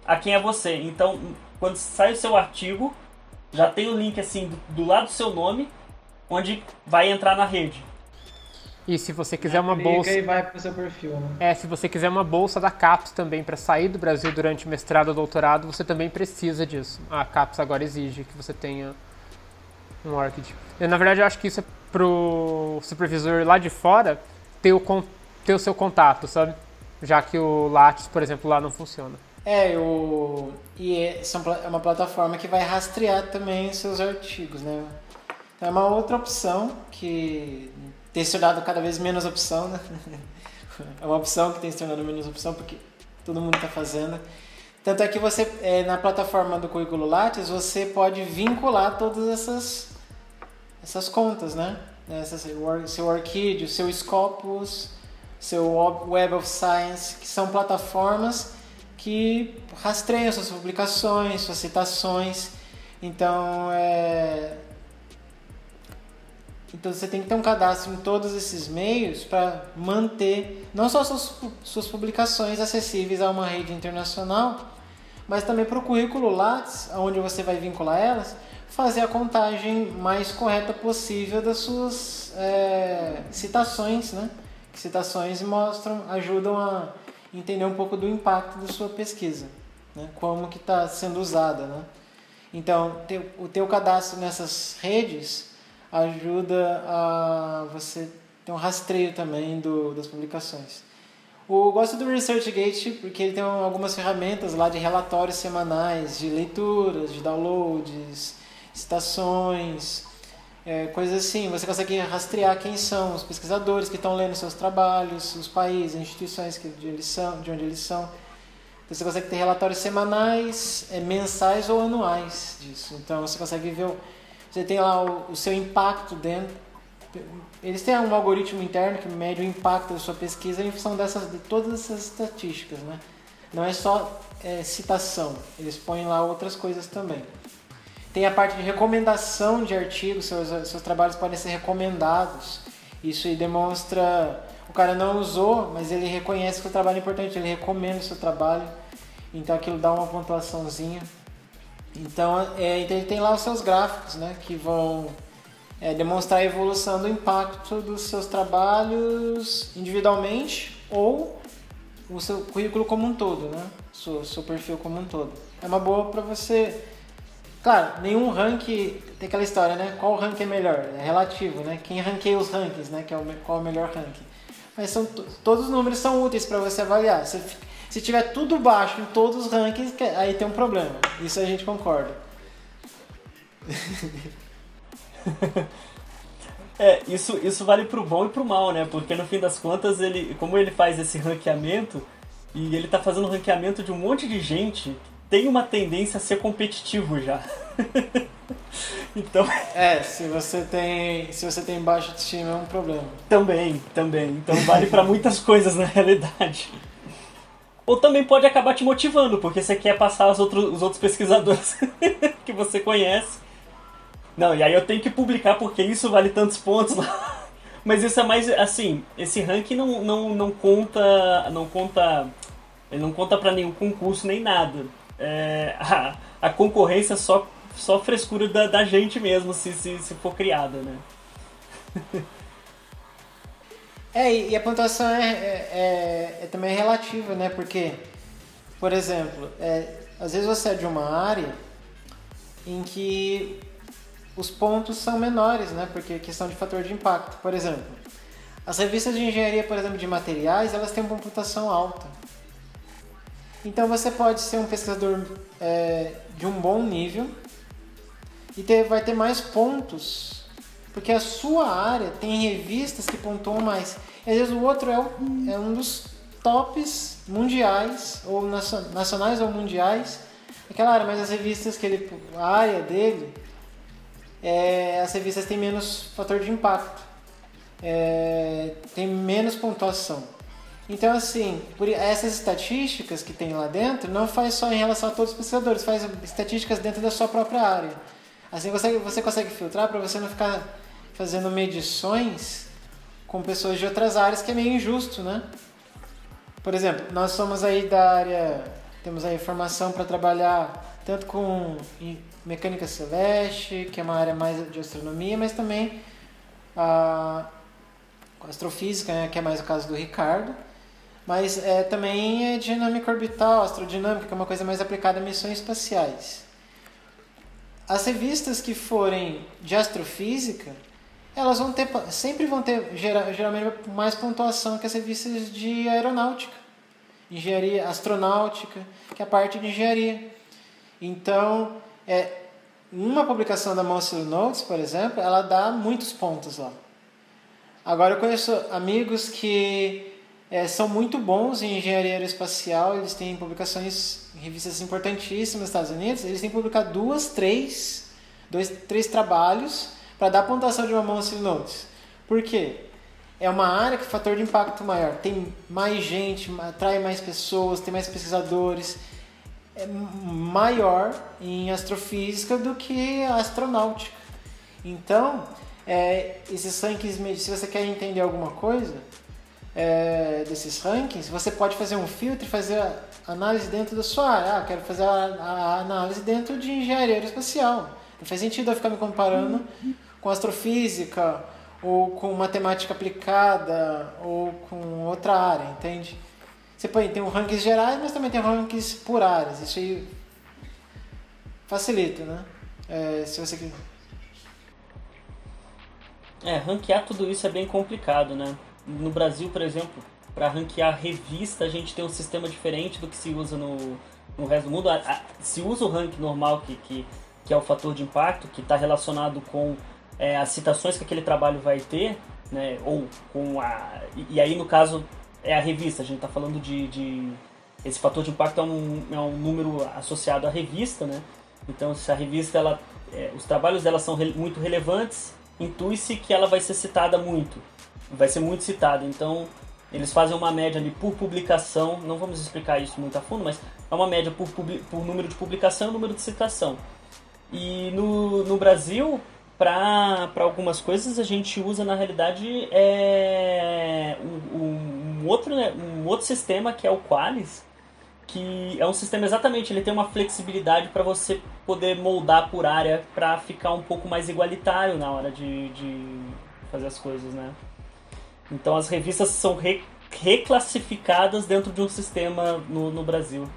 a quem é você. Então, quando sai o seu artigo, já tem o link assim do, do lado do seu nome, onde vai entrar na rede. E se você quiser uma bolsa. E vai pro seu perfil, né? É, se você quiser uma bolsa da CAPES também para sair do Brasil durante mestrado ou doutorado, você também precisa disso. A CAPES agora exige que você tenha um ORCID. Eu, na verdade, eu acho que isso é pro supervisor lá de fora ter o, ter o seu contato, sabe? Já que o Lattes, por exemplo, lá não funciona. É, o... e é, é uma plataforma que vai rastrear também seus artigos, né? Então, é uma outra opção que tem se tornado cada vez menos opção, né? É uma opção que tem se tornado menos opção porque todo mundo está fazendo. Tanto é que você, é, na plataforma do Currículo Lattes, você pode vincular todas essas, essas contas, né? Essa, seu Orchid, o seu Scopus, seu Web of Science, que são plataformas que rastreiam suas publicações, suas citações. Então, é, então você tem que ter um cadastro em todos esses meios para manter não só suas, suas publicações acessíveis a uma rede internacional, mas também para o currículo Lattes, onde você vai vincular elas, fazer a contagem mais correta possível das suas é, citações, né? Que citações mostram, ajudam a entender um pouco do impacto da sua pesquisa, né? Como que está sendo usada, né? Então, o teu cadastro nessas redes ajuda a você ter um rastreio também do, das publicações. Eu gosto do ResearchGate porque ele tem algumas ferramentas lá de relatórios semanais, de leituras, de downloads, citações, é, coisas assim. Você consegue rastrear quem são os pesquisadores que estão lendo seus trabalhos, os países, as instituições que, de, eles são, de onde eles são. Então, você consegue ter relatórios semanais, é, mensais ou anuais disso. Então você consegue ver você tem lá o, o seu impacto dentro. Eles têm um algoritmo interno que mede o impacto da sua pesquisa em função dessas, de todas essas estatísticas, né? Não é só é, citação, eles põem lá outras coisas também. Tem a parte de recomendação de artigos, seus, seus trabalhos podem ser recomendados. Isso aí demonstra. O cara não usou, mas ele reconhece que o trabalho é importante, ele recomenda o seu trabalho. Então aquilo dá uma pontuaçãozinha. Então, é, então ele tem lá os seus gráficos, né, que vão é, demonstrar a evolução do impacto dos seus trabalhos individualmente ou o seu currículo como um todo, né, seu, seu perfil como um todo. É uma boa para você. Claro, nenhum ranking tem aquela história, né? Qual ranking é melhor? É relativo, né? Quem ranqueia os rankings, né? Que é o, qual é o melhor ranking. Mas são, todos os números são úteis para você avaliar. Você se tiver tudo baixo em todos os rankings, aí tem um problema. Isso a gente concorda. É, isso, isso vale pro bom e pro mal, né? Porque no fim das contas, ele, como ele faz esse ranqueamento, e ele tá fazendo ranqueamento de um monte de gente, tem uma tendência a ser competitivo já. então. É, se você tem. Se você tem baixa autoestima é um problema. Também, também. Então vale para muitas coisas na realidade. Ou também pode acabar te motivando, porque você quer passar os outros, os outros pesquisadores que você conhece. Não, e aí eu tenho que publicar porque isso vale tantos pontos lá. Mas isso é mais assim, esse ranking não, não, não conta. Não conta. Ele não conta para nenhum concurso nem nada. É, a, a concorrência é só, só frescura da, da gente mesmo, se, se, se for criada, né? É, e a pontuação é, é, é, é também relativa, né? Porque Por exemplo, é, às vezes você é de uma área em que os pontos são menores, né? Porque é questão de fator de impacto. Por exemplo, as revistas de engenharia, por exemplo, de materiais, elas têm uma computação alta. Então você pode ser um pesquisador é, de um bom nível e ter, vai ter mais pontos, porque a sua área tem revistas que pontuam mais. E às vezes o outro é, o, é um dos tops mundiais, ou nacionais ou mundiais, aquela área, mas as revistas que ele. a área dele, é, as revistas têm menos fator de impacto, é, tem menos pontuação. Então, assim, por essas estatísticas que tem lá dentro, não faz só em relação a todos os pesquisadores, faz estatísticas dentro da sua própria área. Assim você, você consegue filtrar para você não ficar fazendo medições com pessoas de outras áreas, que é meio injusto, né? Por exemplo, nós somos aí da área, temos aí formação para trabalhar tanto com mecânica celeste, que é uma área mais de astronomia, mas também a astrofísica, né, que é mais o caso do Ricardo. Mas é, também é dinâmica orbital, astrodinâmica, que é uma coisa mais aplicada a missões espaciais. As revistas que forem de astrofísica, elas vão ter, sempre vão ter geralmente mais pontuação que as revistas de aeronáutica, engenharia astronáutica, que é a parte de engenharia. Então, é, uma publicação da Monster Notes, por exemplo, ela dá muitos pontos lá. Agora eu conheço amigos que é, são muito bons em engenharia aeroespacial, eles têm publicações em revistas importantíssimas nos Estados Unidos, eles têm publicado duas, três, dois, três trabalhos para dar pontuação de uma Monster Notes. Por quê? É uma área que fator de impacto maior, tem mais gente, atrai mais pessoas, tem mais pesquisadores, é maior em astrofísica do que astronáutica. Então, é, esses rankings, se você quer entender alguma coisa, é, desses rankings, você pode fazer um filtro e fazer a análise dentro da sua área. Ah, quero fazer a, a análise dentro de engenharia aeroespacial. Não faz sentido eu ficar me comparando com astrofísica ou com matemática aplicada ou com outra área, entende? Você põe, tem um rankings gerais, mas também tem rankings por áreas. Isso aí facilita, né? É, se você quiser. É, ranquear tudo isso é bem complicado, né? no Brasil, por exemplo, para ranquear revista, a gente tem um sistema diferente do que se usa no, no resto do mundo. Se usa o ranking normal, que, que, que é o fator de impacto, que está relacionado com é, as citações que aquele trabalho vai ter, né, ou com a. E, aí, no caso, é a revista, a gente está falando de, de. Esse fator de impacto é um, é um número associado à revista, né? Então, se a revista, ela, é, os trabalhos dela são re, muito relevantes, intui-se que ela vai ser citada muito vai ser muito citado. Então, eles fazem uma média ali por publicação, não vamos explicar isso muito a fundo, mas é uma média por, por número de publicação e número de citação. E no, no Brasil, para algumas coisas, a gente usa na realidade é, um, um, outro, né, um outro sistema que é o Qualis, que é um sistema exatamente, ele tem uma flexibilidade para você poder moldar por área para ficar um pouco mais igualitário na hora de, de fazer as coisas, né? Então as revistas são re, reclassificadas dentro de um sistema no, no Brasil.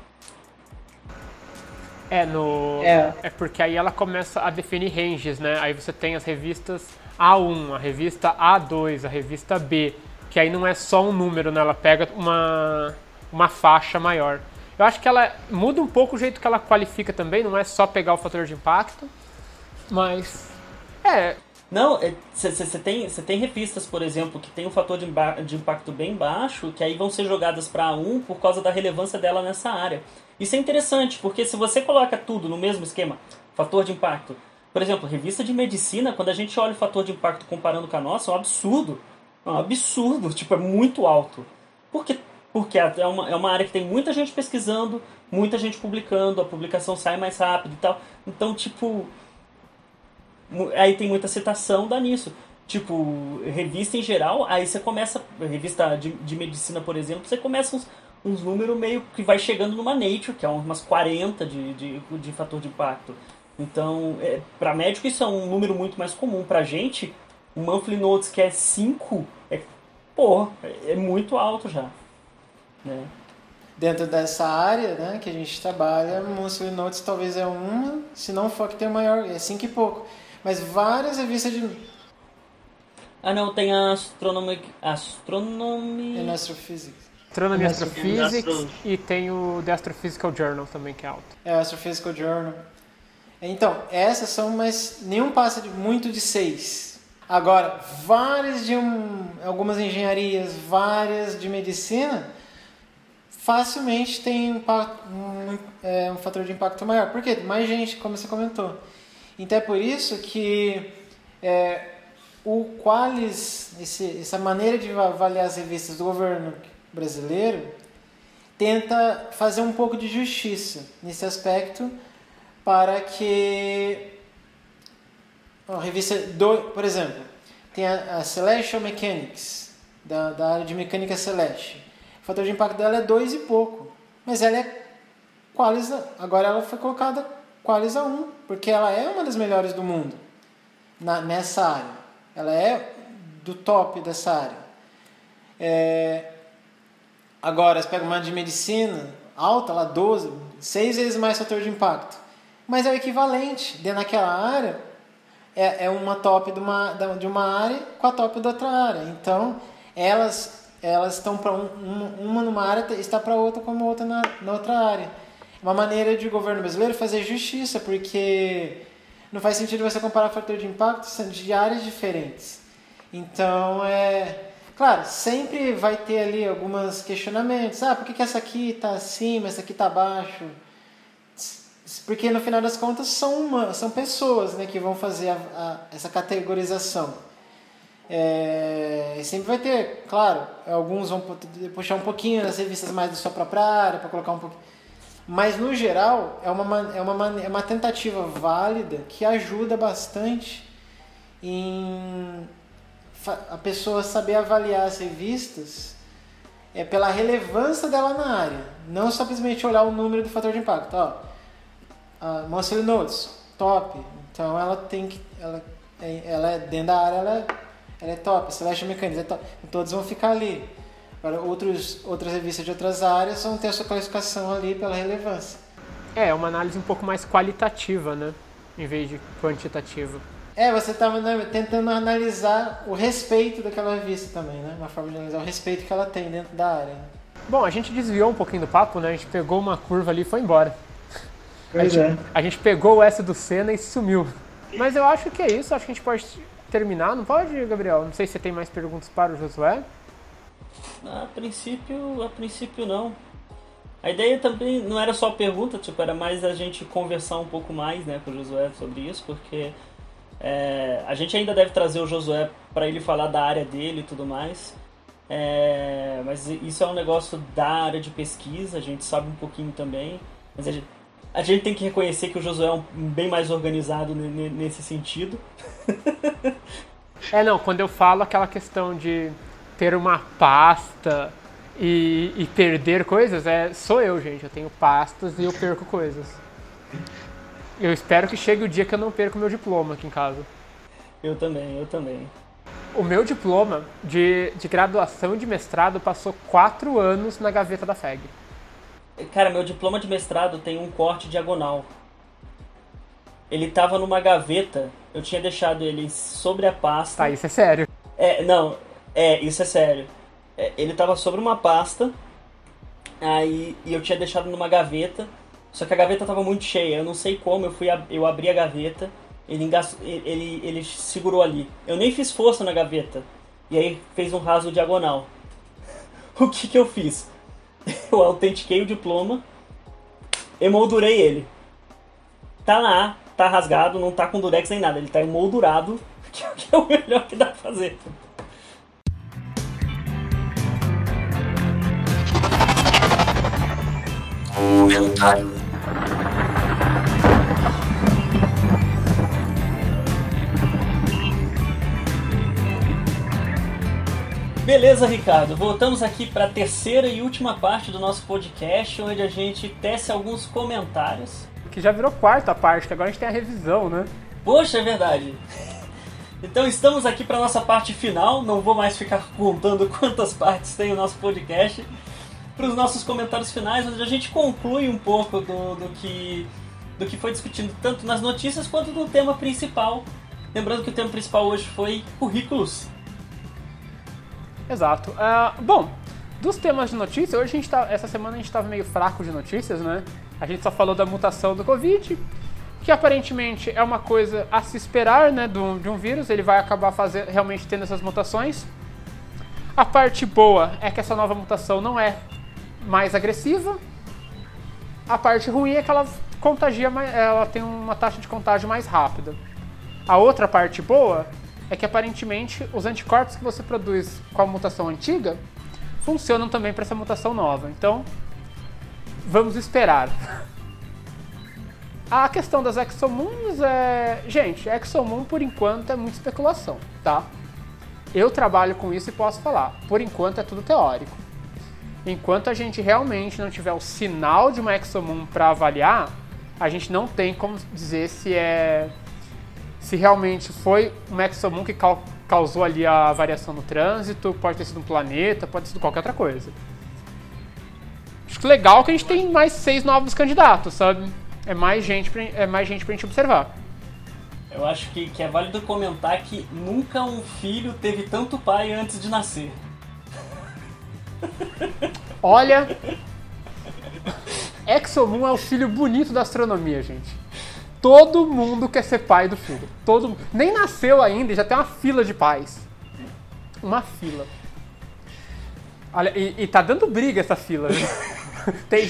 É, no. É. é porque aí ela começa a definir ranges, né? Aí você tem as revistas A1, a revista A2, a revista B, que aí não é só um número, né? Ela pega uma, uma faixa maior. Eu acho que ela muda um pouco o jeito que ela qualifica também, não é só pegar o fator de impacto, mas. É, não, você é, tem, tem revistas, por exemplo, que tem um fator de, de impacto bem baixo, que aí vão ser jogadas para um por causa da relevância dela nessa área. Isso é interessante, porque se você coloca tudo no mesmo esquema, fator de impacto, por exemplo, revista de medicina, quando a gente olha o fator de impacto comparando com a nossa, é um absurdo. É um absurdo, tipo, é muito alto. Por quê? Porque é uma, é uma área que tem muita gente pesquisando, muita gente publicando, a publicação sai mais rápido e tal. Então, tipo, aí tem muita citação, dá nisso. Tipo, revista em geral, aí você começa, revista de, de medicina, por exemplo, você começa uns, uns números meio que vai chegando numa Nature, que é umas 40 de, de, de fator de impacto. Então, é, para médico isso é um número muito mais comum. Pra gente, o monthly notes que é 5, é, porra, é, é muito alto já. Né? dentro dessa área né, que a gente trabalha, Monthly Notes talvez é uma, se não for que tem o maior, é cinco e pouco. Mas várias revistas de. Ah não, tem a Astronomic. Astronomy. É Astrophysics. Astronomy Astro- Astrophysics Astro- e tem o The Astrophysical Journal também, que é alto. É Astrophysical Journal. Então, essas são, mas nenhum passa de muito de seis. Agora, várias de um, algumas engenharias, várias de medicina, facilmente tem um, um, é, um fator de impacto maior. Por quê? Mais gente, como você comentou. Então é por isso que é, o Qualis, esse, essa maneira de avaliar as revistas do governo brasileiro, tenta fazer um pouco de justiça nesse aspecto para que a revista, do, por exemplo, tem a, a Celestial Mechanics, da, da área de mecânica celeste. O fator de impacto dela é dois e pouco, mas ela é qualis, agora ela foi colocada qualis a 1, porque ela é uma das melhores do mundo na, nessa área. Ela é do top dessa área. É, Agora, você pega uma de medicina, alta, lá 12, seis vezes mais fator de impacto. Mas é o equivalente. Dentro daquela área, é, é uma top de uma, de uma área com a top da outra área. Então, elas elas estão para um, uma numa área está para outra como outra na, na outra área. Uma maneira de o governo brasileiro fazer justiça, porque não faz sentido você comparar fator de impacto de áreas diferentes. Então, é. Claro, sempre vai ter ali alguns questionamentos. Ah, por que, que essa aqui está acima, essa aqui está abaixo? Porque no final das contas são, uma, são pessoas né, que vão fazer a, a, essa categorização. É, sempre vai ter, claro, alguns vão pu- puxar um pouquinho das revistas mais da sua própria área, para colocar um pouquinho. Mas no geral é uma, é, uma, é uma tentativa válida que ajuda bastante em a pessoa saber avaliar as revistas é pela relevância dela na área, não simplesmente olhar o número do fator de impacto. Ó, a Monthly Notes, top. Então ela tem que. Ela é, ela é dentro da área, ela é, ela é top. Celestial Mechanics é top. Todos vão ficar ali. Agora, outros, outras revistas de outras áreas vão ter a sua classificação ali pela relevância. É, é uma análise um pouco mais qualitativa, né? Em vez de quantitativa. É, você estava tentando analisar o respeito daquela revista também, né? Uma forma de analisar o respeito que ela tem dentro da área. né? Bom, a gente desviou um pouquinho do papo, né? A gente pegou uma curva ali e foi embora. Pois é. A gente pegou o S do Senna e sumiu. Mas eu acho que é isso, acho que a gente pode terminar, não pode, Gabriel? Não sei se você tem mais perguntas para o Josué. A princípio, a princípio não. A ideia também não era só pergunta, tipo, era mais a gente conversar um pouco mais, né, com o Josué sobre isso, porque é, a gente ainda deve trazer o Josué para ele falar da área dele e tudo mais. É, mas isso é um negócio da área de pesquisa, a gente sabe um pouquinho também, mas a gente, a gente tem que reconhecer que o Josué é um, bem mais organizado ne- ne- nesse sentido. É, não, quando eu falo aquela questão de ter uma pasta e, e perder coisas, é, sou eu, gente. Eu tenho pastas e eu perco coisas. Eu espero que chegue o dia que eu não perco meu diploma aqui em casa. Eu também, eu também. O meu diploma de, de graduação e de mestrado passou quatro anos na gaveta da FEG. Cara, meu diploma de mestrado tem um corte diagonal. Ele tava numa gaveta, eu tinha deixado ele sobre a pasta. Tá, isso é sério. É, não, é, isso é sério. É, ele tava sobre uma pasta, aí e eu tinha deixado numa gaveta, só que a gaveta tava muito cheia, eu não sei como, eu fui eu abri a gaveta, ele, engas- ele, ele segurou ali. Eu nem fiz força na gaveta. E aí fez um raso diagonal. O que que eu fiz? Eu autentiquei o diploma, emoldurei ele. Tá lá, tá rasgado, não tá com durex nem nada, ele tá emoldurado, que é o melhor que dá pra fazer. Beleza, Ricardo. Voltamos aqui para a terceira e última parte do nosso podcast, onde a gente tece alguns comentários. Que já virou quarta parte, que agora a gente tem a revisão, né? Poxa, é verdade. Então estamos aqui para nossa parte final. Não vou mais ficar contando quantas partes tem o nosso podcast. para os nossos comentários finais, onde a gente conclui um pouco do, do, que, do que foi discutido tanto nas notícias quanto no tema principal. Lembrando que o tema principal hoje foi currículos. Exato. Uh, bom, dos temas de notícias, hoje a gente tá, essa semana a gente estava meio fraco de notícias, né? A gente só falou da mutação do Covid, que aparentemente é uma coisa a se esperar, né, do, de um vírus, ele vai acabar fazer, realmente tendo essas mutações. A parte boa é que essa nova mutação não é mais agressiva. A parte ruim é que ela contagia, ela tem uma taxa de contágio mais rápida. A outra parte boa é que aparentemente os anticorpos que você produz com a mutação antiga funcionam também para essa mutação nova. Então, vamos esperar. A questão das exomoons é. Gente, exomoon por enquanto é muita especulação, tá? Eu trabalho com isso e posso falar. Por enquanto é tudo teórico. Enquanto a gente realmente não tiver o sinal de uma exomoon para avaliar, a gente não tem como dizer se é se realmente foi uma exomoon que causou ali a variação no trânsito, pode ter sido um planeta, pode ter sido qualquer outra coisa. Acho legal que a gente tem mais seis novos candidatos, sabe? É mais gente pra, é mais gente pra gente observar. Eu acho que, que é válido comentar que nunca um filho teve tanto pai antes de nascer. Olha, ExoMoon é o filho bonito da astronomia, gente. Todo mundo quer ser pai do filho. Todo Nem nasceu ainda e já tem uma fila de pais. Uma fila. Olha, e, e tá dando briga essa fila. tem,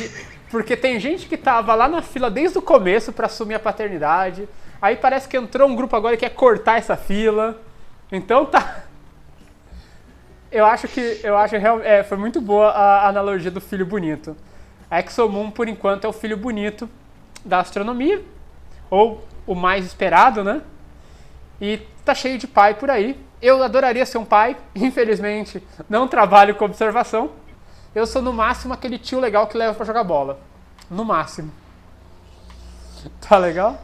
porque tem gente que tava lá na fila desde o começo para assumir a paternidade. Aí parece que entrou um grupo agora que quer cortar essa fila. Então tá. Eu acho que eu acho é, foi muito boa a analogia do filho bonito. A ExoMoon, por enquanto, é o filho bonito da astronomia, ou o mais esperado, né? E tá cheio de pai por aí. Eu adoraria ser um pai, infelizmente não trabalho com observação. Eu sou no máximo aquele tio legal que leva para jogar bola. No máximo. Tá legal?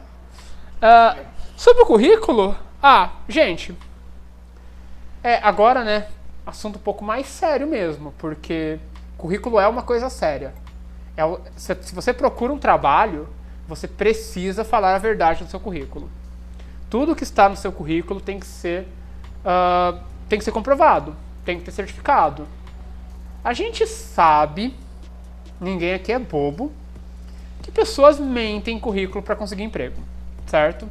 Uh, sobre o currículo, ah, gente, é agora, né? Assunto um pouco mais sério mesmo, porque currículo é uma coisa séria. É, se, se você procura um trabalho, você precisa falar a verdade no seu currículo. Tudo que está no seu currículo tem que ser, uh, tem que ser comprovado, tem que ter certificado. A gente sabe, ninguém aqui é bobo, que pessoas mentem em currículo para conseguir emprego, certo?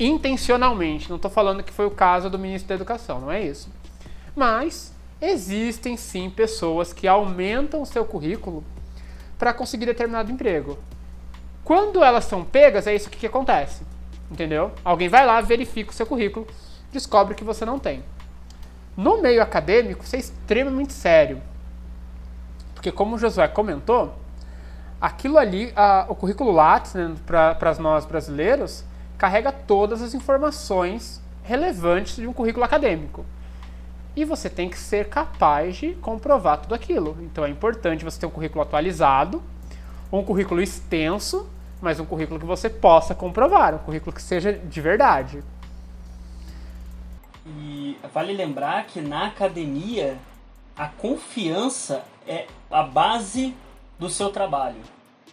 Intencionalmente, não estou falando que foi o caso do ministro da Educação, não é isso. Mas existem sim pessoas que aumentam o seu currículo para conseguir determinado emprego. Quando elas são pegas, é isso que, que acontece. Entendeu? Alguém vai lá, verifica o seu currículo, descobre que você não tem. No meio acadêmico, isso é extremamente sério. Porque, como o Josué comentou, aquilo ali, a, o currículo Lattes, né, para nós brasileiros, carrega todas as informações relevantes de um currículo acadêmico. E você tem que ser capaz de comprovar tudo aquilo. Então é importante você ter um currículo atualizado, um currículo extenso, mas um currículo que você possa comprovar, um currículo que seja de verdade. E vale lembrar que na academia a confiança é a base do seu trabalho.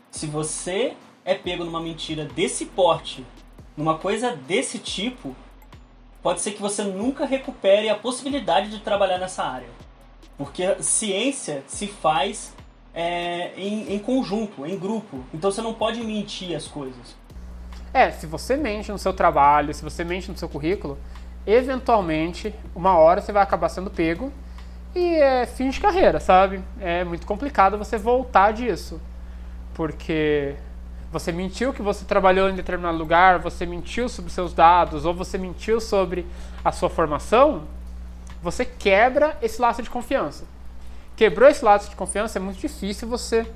Se você é pego numa mentira desse porte, numa coisa desse tipo, pode ser que você nunca recupere a possibilidade de trabalhar nessa área. Porque ciência se faz é, em, em conjunto, em grupo. Então você não pode mentir as coisas. É, se você mente no seu trabalho, se você mente no seu currículo, eventualmente, uma hora você vai acabar sendo pego e é fim de carreira, sabe? É muito complicado você voltar disso. Porque você mentiu que você trabalhou em determinado lugar, você mentiu sobre seus dados, ou você mentiu sobre a sua formação, você quebra esse laço de confiança. Quebrou esse laço de confiança, é muito difícil você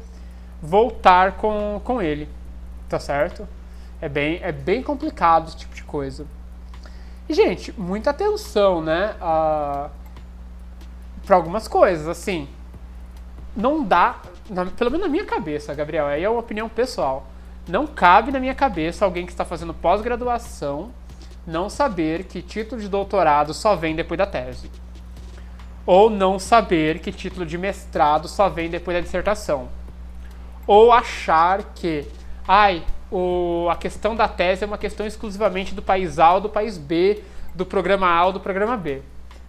voltar com, com ele, tá certo? É bem, é bem complicado esse tipo de coisa. E, gente, muita atenção, né? Uh, para algumas coisas, assim. Não dá, na, pelo menos na minha cabeça, Gabriel, aí é uma opinião pessoal. Não cabe na minha cabeça alguém que está fazendo pós-graduação não saber que título de doutorado só vem depois da tese. Ou não saber que título de mestrado só vem depois da dissertação. Ou achar que, ai, o, a questão da tese é uma questão exclusivamente do país A ou do país B, do programa A ou do programa B.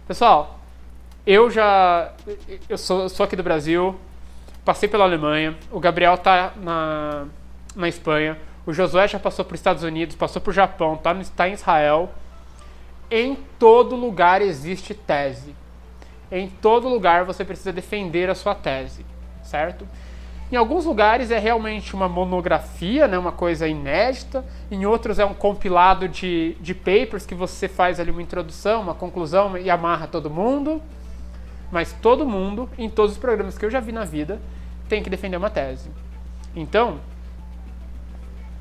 Pessoal, eu já. Eu sou, sou aqui do Brasil, passei pela Alemanha, o Gabriel tá na, na Espanha, o Josué já passou para os Estados Unidos, passou para o Japão, tá, tá em Israel. Em todo lugar existe tese. Em todo lugar você precisa defender a sua tese, certo? Em alguns lugares é realmente uma monografia, né, uma coisa inédita. Em outros é um compilado de, de papers que você faz ali uma introdução, uma conclusão e amarra todo mundo. Mas todo mundo, em todos os programas que eu já vi na vida, tem que defender uma tese. Então,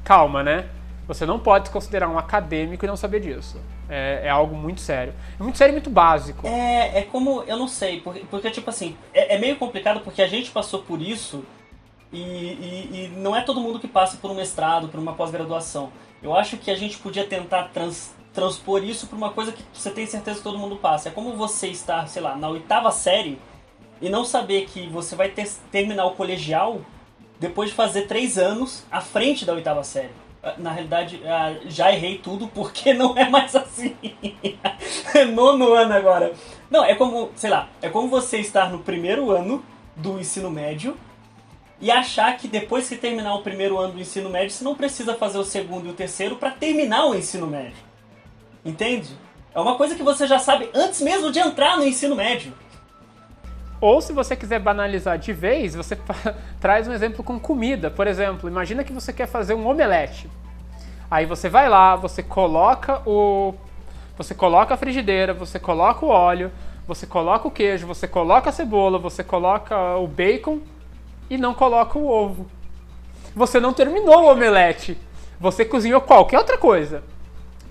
calma, né? Você não pode se considerar um acadêmico e não saber disso. É, é, algo muito sério. É muito sério e muito básico. É, é como, eu não sei, porque, porque tipo assim, é, é meio complicado porque a gente passou por isso e, e, e, não é todo mundo que passa por um mestrado, por uma pós-graduação. Eu acho que a gente podia tentar trans, transpor isso para uma coisa que você tem certeza que todo mundo passa. É como você estar, sei lá, na oitava série e não saber que você vai ter, terminar o colegial depois de fazer três anos à frente da oitava série. Na realidade, ah, já errei tudo porque não é mais assim. Nono ano agora. Não, é como, sei lá, é como você estar no primeiro ano do ensino médio e achar que depois que terminar o primeiro ano do ensino médio, você não precisa fazer o segundo e o terceiro para terminar o ensino médio. Entende? É uma coisa que você já sabe antes mesmo de entrar no ensino médio. Ou se você quiser banalizar de vez, você traz um exemplo com comida. Por exemplo, imagina que você quer fazer um omelete. Aí você vai lá, você coloca o você coloca a frigideira, você coloca o óleo, você coloca o queijo, você coloca a cebola, você coloca o bacon e não coloca o ovo. Você não terminou o omelete. Você cozinhou qualquer outra coisa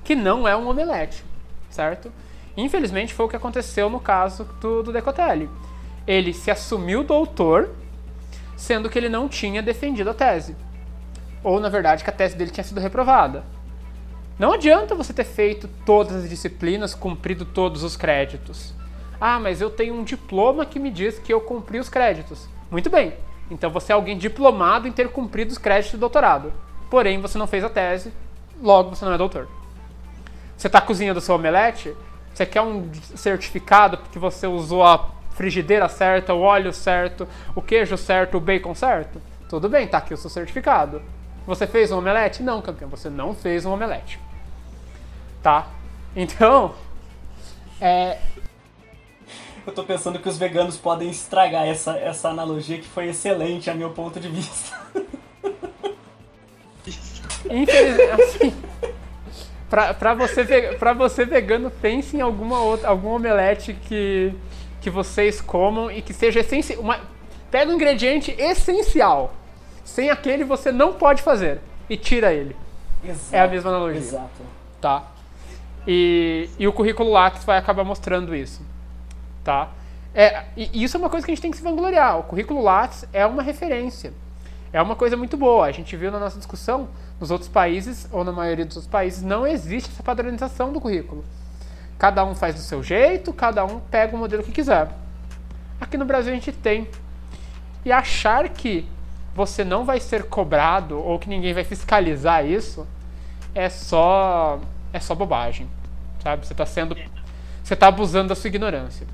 que não é um omelete, certo? Infelizmente foi o que aconteceu no caso do, do Decotelli ele se assumiu doutor, sendo que ele não tinha defendido a tese. Ou, na verdade, que a tese dele tinha sido reprovada. Não adianta você ter feito todas as disciplinas, cumprido todos os créditos. Ah, mas eu tenho um diploma que me diz que eu cumpri os créditos. Muito bem. Então você é alguém diplomado em ter cumprido os créditos do doutorado. Porém, você não fez a tese, logo você não é doutor. Você está cozinhando seu omelete? Você quer um certificado porque você usou a frigideira certa, o óleo certo, o queijo certo, o bacon certo? Tudo bem, tá aqui o seu certificado. Você fez um omelete? Não, campeão, você não fez um omelete. Tá? Então, é... Eu tô pensando que os veganos podem estragar essa, essa analogia que foi excelente a meu ponto de vista. Infelizmente, assim, pra, pra, você, pra você vegano, pense em alguma outra, algum omelete que que vocês comam e que seja essencial. Uma... Pega um ingrediente essencial. Sem aquele você não pode fazer. E tira ele. Exato, é a mesma analogia. Exato. Tá? E, e o currículo Lattes vai acabar mostrando isso. Tá? É, e isso é uma coisa que a gente tem que se vangloriar. O currículo Lattes é uma referência. É uma coisa muito boa. A gente viu na nossa discussão, nos outros países, ou na maioria dos outros países, não existe essa padronização do currículo. Cada um faz do seu jeito, cada um pega o modelo que quiser. Aqui no Brasil a gente tem. E achar que você não vai ser cobrado ou que ninguém vai fiscalizar isso é só é só bobagem, sabe? Você está sendo você está abusando da sua ignorância.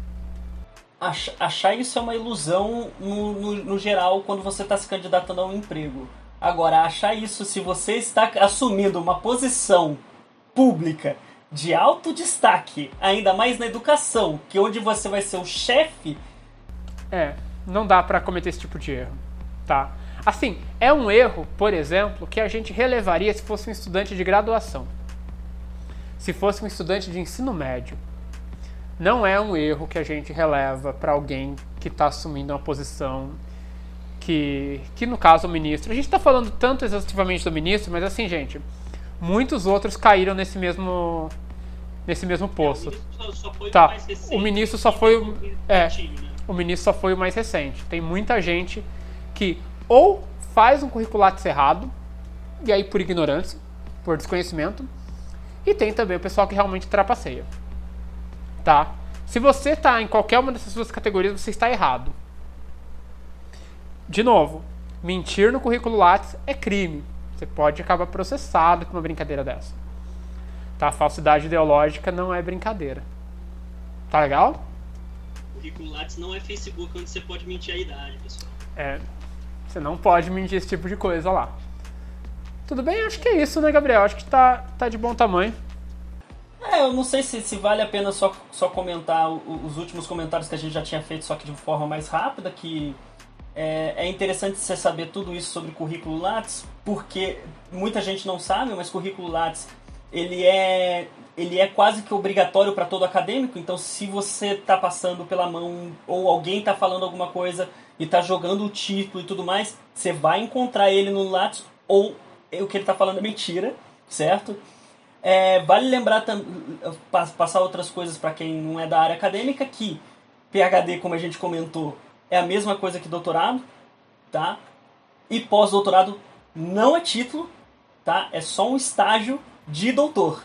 Achar isso é uma ilusão no, no, no geral quando você está se candidatando a um emprego. Agora, achar isso se você está assumindo uma posição pública de alto destaque, ainda mais na educação, que onde você vai ser o chefe. É, não dá para cometer esse tipo de erro, tá? Assim, é um erro, por exemplo, que a gente relevaria se fosse um estudante de graduação. Se fosse um estudante de ensino médio. Não é um erro que a gente releva para alguém que está assumindo uma posição que, que, no caso, o ministro. A gente está falando tanto exaustivamente do ministro, mas assim, gente, muitos outros caíram nesse mesmo nesse mesmo poço. É, o ministro tá. o, o ministro só foi o, é, né? o ministro só foi o mais recente. Tem muita gente que ou faz um curricular errado e aí por ignorância, por desconhecimento, e tem também o pessoal que realmente trapaceia. Tá? Se você está em qualquer uma dessas duas categorias, você está errado. De novo, mentir no currículo Lattes é crime. Você pode acabar processado com uma brincadeira dessa. Tá? Falsidade ideológica não é brincadeira. Tá legal? Currículo Lattes não é Facebook onde você pode mentir a idade, pessoal. É. Você não pode mentir esse tipo de coisa lá. Tudo bem? Acho que é isso, né, Gabriel? Acho que tá, tá de bom tamanho. É, eu não sei se, se vale a pena só, só comentar os últimos comentários que a gente já tinha feito, só que de forma mais rápida, que é, é interessante você saber tudo isso sobre currículo Lattes, porque muita gente não sabe, mas currículo Lattes ele é ele é quase que obrigatório para todo acadêmico. Então, se você está passando pela mão ou alguém está falando alguma coisa e está jogando o título e tudo mais, você vai encontrar ele no Lattes ou o que ele está falando é mentira, certo? É, vale lembrar passar outras coisas para quem não é da área acadêmica que PhD, como a gente comentou, é a mesma coisa que doutorado, tá? E pós-doutorado não é título, tá? É só um estágio de doutor.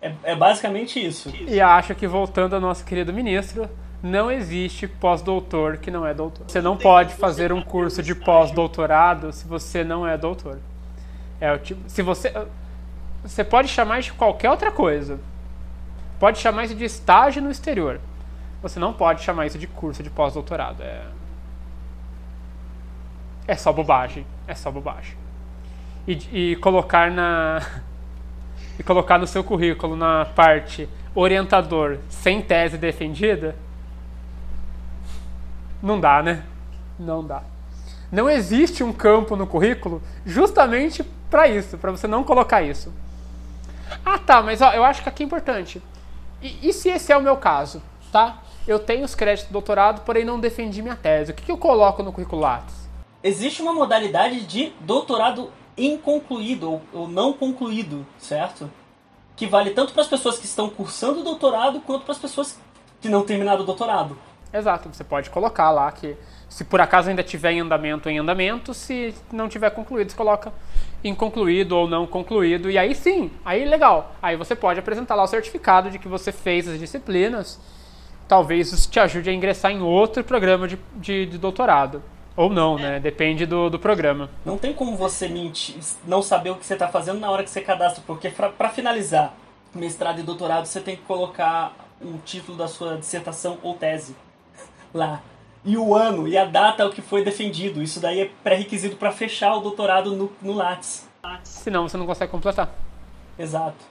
É, é basicamente isso. E acho que voltando ao nosso querido ministro, não existe pós-doutor que não é doutor. Você não pode fazer um curso de pós-doutorado se você não é doutor. É o tipo, se você você pode chamar de qualquer outra coisa. Pode chamar isso de estágio no exterior. Você não pode chamar isso de curso de pós-doutorado. É é só bobagem, é só bobagem. E, e colocar na e colocar no seu currículo na parte orientador sem tese defendida, não dá, né? Não dá. Não existe um campo no currículo justamente para isso, para você não colocar isso. Ah, tá, mas ó, eu acho que aqui é importante. E, e, se esse é o meu caso, tá? Eu tenho os créditos do doutorado, porém não defendi minha tese. O que, que eu coloco no currículo Lattes? Existe uma modalidade de doutorado inconcluído ou, ou não concluído, certo? Que vale tanto para as pessoas que estão cursando o doutorado quanto para as pessoas que não terminaram o doutorado. Exato, você pode colocar lá que se por acaso ainda tiver em andamento, em andamento, se não tiver concluído, você coloca inconcluído ou não concluído, e aí sim, aí legal. Aí você pode apresentar lá o certificado de que você fez as disciplinas, talvez isso te ajude a ingressar em outro programa de, de, de doutorado. Ou não, né? Depende do, do programa. Não tem como você mentir, não saber o que você está fazendo na hora que você cadastra, porque para finalizar mestrado e doutorado você tem que colocar o título da sua dissertação ou tese lá. E o ano e a data é o que foi defendido. Isso daí é pré-requisito para fechar o doutorado no, no Lattes. Senão você não consegue completar. Exato.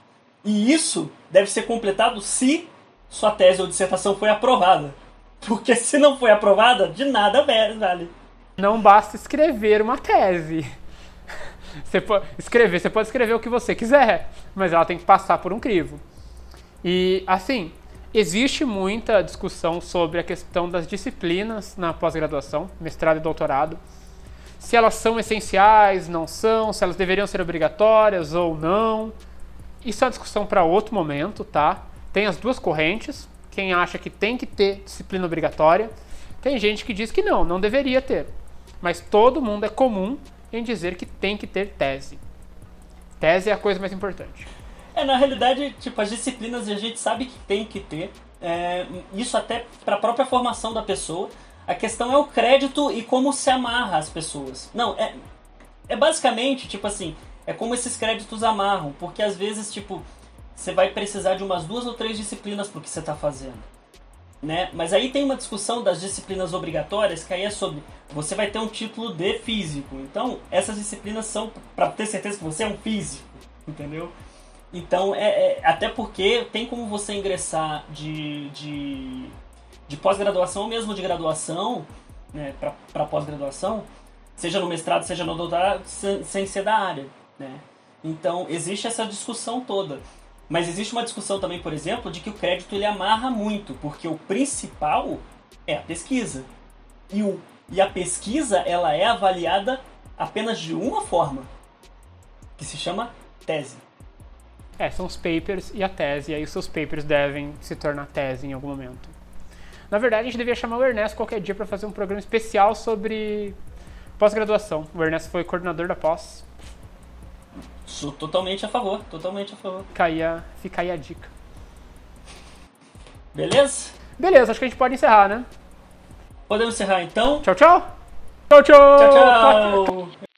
E isso deve ser completado se sua tese ou dissertação foi aprovada. Porque se não foi aprovada, de nada vale. Não basta escrever uma tese. Você pode escrever, você pode escrever o que você quiser, mas ela tem que passar por um crivo. E assim, existe muita discussão sobre a questão das disciplinas na pós-graduação, mestrado e doutorado. Se elas são essenciais, não são, se elas deveriam ser obrigatórias ou não. Isso é uma discussão para outro momento, tá? Tem as duas correntes. Quem acha que tem que ter disciplina obrigatória, tem gente que diz que não, não deveria ter. Mas todo mundo é comum em dizer que tem que ter tese. Tese é a coisa mais importante. É, na realidade, tipo, as disciplinas a gente sabe que tem que ter. É, isso até para a própria formação da pessoa. A questão é o crédito e como se amarra as pessoas. Não, é, é basicamente, tipo assim, é como esses créditos amarram. Porque às vezes, tipo, você vai precisar de umas duas ou três disciplinas pro que você está fazendo. Né? Mas aí tem uma discussão das disciplinas obrigatórias que aí é sobre você vai ter um título de físico. Então, essas disciplinas são para ter certeza que você é um físico, entendeu? Então, é, é até porque tem como você ingressar de, de, de pós-graduação ou mesmo de graduação, né, para pós-graduação, seja no mestrado, seja no doutorado, sem, sem ser da área, né? Então, existe essa discussão toda. Mas existe uma discussão também, por exemplo, de que o crédito ele amarra muito, porque o principal é a pesquisa. E, o, e a pesquisa ela é avaliada apenas de uma forma, que se chama tese. É, são os papers e a tese, e aí os seus papers devem se tornar tese em algum momento. Na verdade, a gente devia chamar o Ernesto qualquer dia para fazer um programa especial sobre pós-graduação. O Ernesto foi coordenador da pós Sou totalmente a favor, totalmente a favor. Fica aí a, fica aí a dica. Beleza? Beleza, acho que a gente pode encerrar, né? Podemos encerrar então? Tchau, tchau. Tchau, tchau. Tchau, tchau!